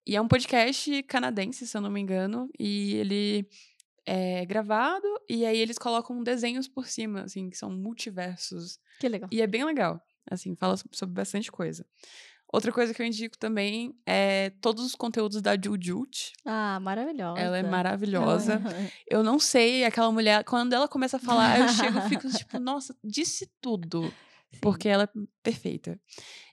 E é um podcast canadense, se eu não me engano, e ele é gravado e aí eles colocam desenhos por cima, assim, que são multiversos. Que legal. E é bem legal, assim, fala sobre bastante coisa. Outra coisa que eu indico também é todos os conteúdos da Jujut. Ah, maravilhosa. Ela é maravilhosa. eu não sei, aquela mulher, quando ela começa a falar, eu chego e fico *laughs* tipo, nossa, disse tudo. Sim. Porque ela é perfeita.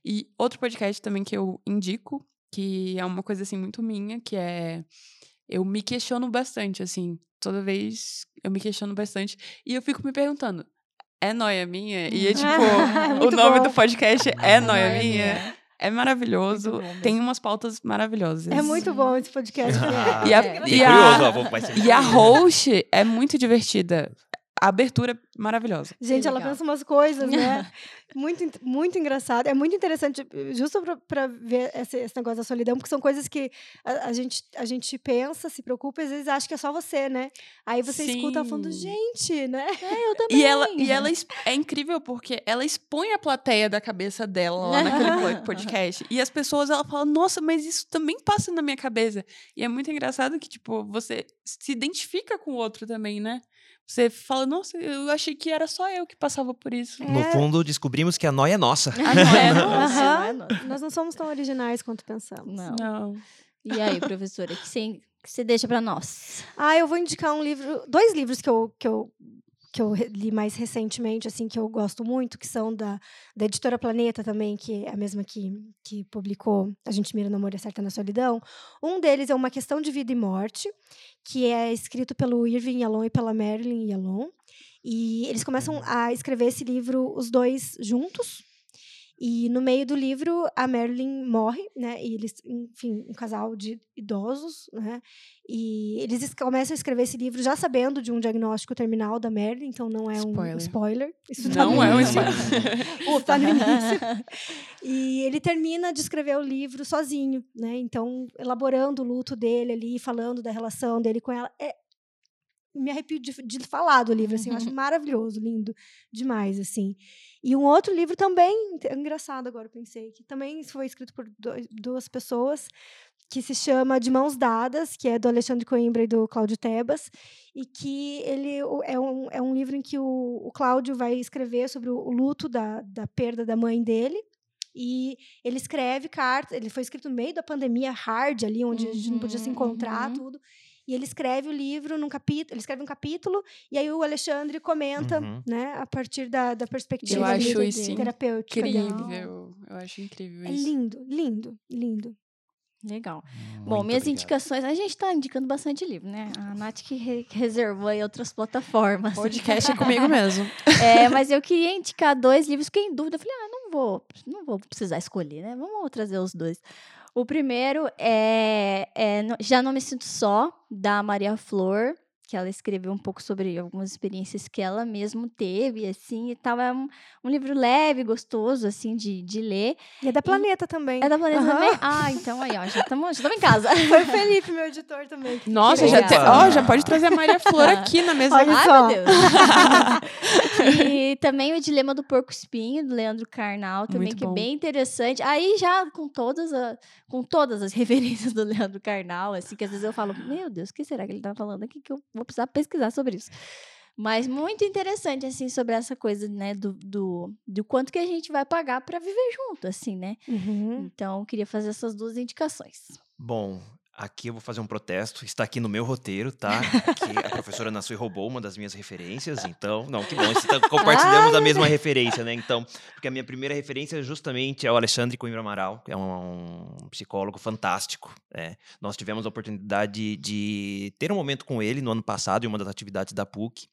E outro podcast também que eu indico, que é uma coisa assim muito minha, que é eu me questiono bastante, assim, toda vez eu me questiono bastante e eu fico me perguntando, é noia minha? E é *laughs* tipo, o nome bom. do podcast é, é noia minha. É maravilhoso. Tem umas pautas maravilhosas. É muito bom esse podcast. Ah, *laughs* e a, *laughs* é. e a, e a host é muito divertida. A abertura é maravilhosa. Gente, ela pensa umas coisas, né? *laughs* muito, muito engraçado. É muito interessante, justo pra- pra ver esse, esse negócio da solidão, porque são coisas que a, a gente, a gente pensa, se preocupa, e às vezes acha que é só você, né? Aí você escuta ela falando, Sim. gente, né? É, eu também. E ela, e ela é incrível porque ela expõe a plateia da cabeça dela lá naquele po- *laughs* podcast. E as pessoas, ela fala, nossa, mas isso também passa na minha cabeça. E é muito engraçado que, tipo, você se identifica com o outro também, né? Você fala, nossa, eu achei que era só eu que passava por isso. No É. fundo, descobrimos que a noia é nossa. Não é *laughs* nossa, não é nossa. Nós não somos tão originais quanto pensamos. Não. Não. E aí, professora, o que você, que você deixa pra nós? Ah, eu vou indicar um livro, dois livros que eu, que eu, que eu li mais recentemente, assim, que eu gosto muito, que são da, da editora Planeta também, que é a mesma que, que publicou A Gente Mira no Amor e Acerta na Solidão. Um deles é Uma Questão de Vida e Morte, que é escrito pelo Irving Yalom e pela Marilyn Yalom. E eles começam a escrever esse livro, os dois juntos. E no meio do livro, a Marilyn morre, né? E eles, enfim, um casal de idosos, né? E eles es- começam a escrever esse livro já sabendo de um diagnóstico terminal da Marilyn, então não é um Spoiler. spoiler. Isso tá Não no é um spoiler. *laughs* Isso tá no início. E ele termina de escrever o livro sozinho, né? Então, elaborando o luto dele ali, falando da relação dele com ela. É, me arrepio de, de falar do livro, assim, eu acho *laughs* maravilhoso, lindo demais, assim. E um outro livro também, é engraçado agora, pensei, que também foi escrito por dois- duas pessoas, que se chama De Mãos Dadas, que é do Alexandre Coimbra e do Cláudio Tebas, e que ele é um, é um livro em que o, o Cláudio vai escrever sobre o, o luto da, da perda da mãe dele, e ele escreve cartas, ele foi escrito no meio da pandemia hard ali, onde a gente não podia se Uhum, encontrar, uhum. tudo. E ele escreve o livro num capítulo, ele escreve um capítulo, e aí o Alexandre comenta, Uhum. né, a partir da, da perspectiva Eu acho isso terapêutica. Incrível. Eu acho incrível É isso. lindo, lindo, lindo. Legal. Muito Bom, minhas obrigado. indicações. A gente tá indicando bastante livro, né? A Nath que re- reservou aí outras plataformas. Podcast é comigo *laughs* mesmo. É, *laughs* mas eu queria indicar dois livros, fiquei em dúvida. Eu falei, ah, não vou, não vou precisar escolher, né? Vamos trazer os dois. O primeiro é, é Já Não Me Sinto Só, da Maria Flor, que ela escreveu um pouco sobre algumas experiências que ela mesmo teve, assim, e tal. É um, um livro leve, gostoso, assim, de, de ler. E é da Planeta também. É da Planeta Aham. também? Ah, então aí, ó, já estamos já tamo em casa. *laughs* Foi o Felipe, meu editor também. que Nossa, já, te- já pode trazer a Maria Flor aqui na mesa. Olha Ai, só. meu Deus. *laughs* e também o Dilema do Porco Espinho, do Leandro Carnal, também, Muito que bom. é bem interessante. Aí já com todas, a- com todas as *laughs* referências do Leandro Carnal, assim, que às vezes eu falo, meu Deus, o que será que ele tá falando aqui? Que eu vou precisar pesquisar sobre isso. Mas muito interessante, assim, sobre essa coisa, né, do, do, do quanto que a gente vai pagar para viver junto, assim, né? Uhum. Então, eu queria fazer essas duas indicações. Bom, aqui eu vou fazer um protesto. Está aqui no meu roteiro, tá? Que a professora Nassui roubou uma das minhas referências, então. Não, que bom. Então, compartilhamos a mesma referência, né? Então, porque a minha primeira referência justamente é o Alexandre Coimbra Amaral, que é um, um psicólogo fantástico. é. Nós tivemos a oportunidade de, de ter um momento com ele no ano passado, em uma das atividades da PUC.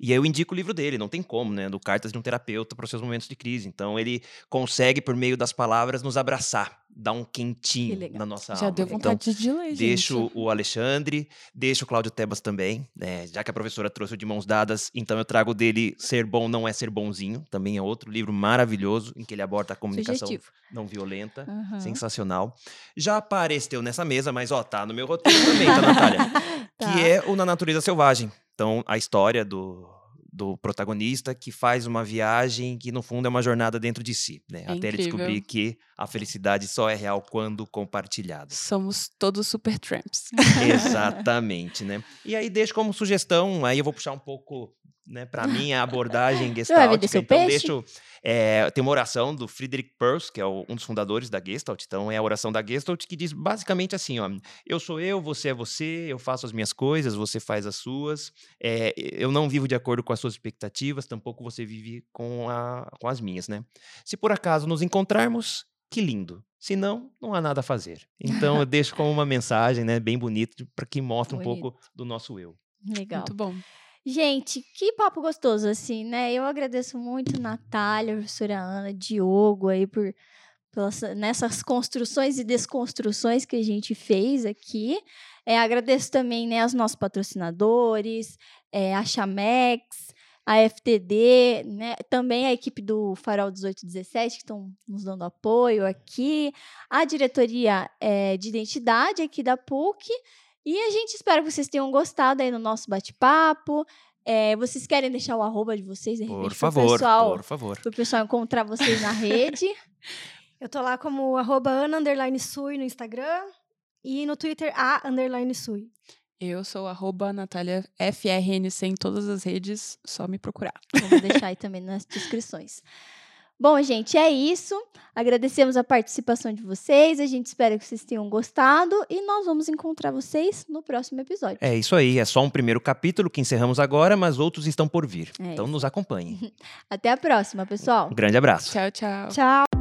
E eu indico o livro dele, não tem como, né? Do Cartas de um Terapeuta para os seus momentos de crise. Então, ele consegue, por meio das palavras, nos abraçar, dar um quentinho na nossa Já alma. deu Então, vontade de ler, gente. Deixo o Alexandre, deixo o Cláudio Tebas também, né? Já que a professora trouxe o de mãos dadas, então eu trago dele Ser Bom Não É Ser Bonzinho, também é outro livro maravilhoso em que ele aborda a comunicação Sugestivo. não violenta. Aham. Sensacional. Já apareceu nessa mesa, mas ó, tá no meu roteiro também, tá, Natália? *laughs* Tá. Que é o Na Natureza Selvagem. Então, a história do, do protagonista que faz uma viagem que, no fundo, é uma jornada dentro de si, né? É Até ele descobrir que a felicidade só é real quando compartilhada. Somos todos super tramps. Exatamente, né? E aí deixo como sugestão, aí eu vou puxar um pouco, né, para mim a abordagem *laughs* gestáltica. Então peixe? deixo é, tem uma oração do Friedrich Perls, que é o- um dos fundadores da Gestalt. Então é a oração da Gestalt que diz basicamente assim, ó: eu sou eu, você é você, eu faço as minhas coisas, você faz as suas. é, eu não vivo de acordo com as suas expectativas, tampouco você vive com, a, com as minhas, né? Se por acaso nos encontrarmos, que lindo. Se não, não há nada a fazer. Então eu deixo como uma mensagem, né, bem bonita, para que mostre um pouco do nosso eu. Legal. Muito bom. Gente, que papo gostoso, assim, né? Eu agradeço muito Natália, professora Ana, Diogo aí por pelas, nessas construções e desconstruções que a gente fez aqui. É, agradeço também né, aos nossos patrocinadores, é, a Chamex, a FTD, né? Também a equipe do Farol 1817 que estão nos dando apoio aqui, a diretoria é, de identidade aqui da PUC. E a gente espera que vocês tenham gostado aí no nosso bate-papo. É, vocês querem deixar o arroba de vocês, de repente, Por pro favor, pessoal, por favor. pro pessoal encontrar vocês na rede. *laughs* Eu tô lá como arroba Ana underline Sui no Instagram e no Twitter a underline Sui. Eu sou arroba Natália FRNC em todas as redes, só me procurar. Vamos deixar aí também nas descrições. *laughs* Bom, gente, é isso. Agradecemos a participação de vocês. A gente espera que vocês tenham gostado e nós vamos encontrar vocês no próximo episódio. É isso aí, é só um primeiro capítulo que encerramos agora, mas outros estão por vir. É então isso. nos acompanhem. *laughs* Até a próxima, pessoal. Um grande abraço. Tchau, tchau. Tchau.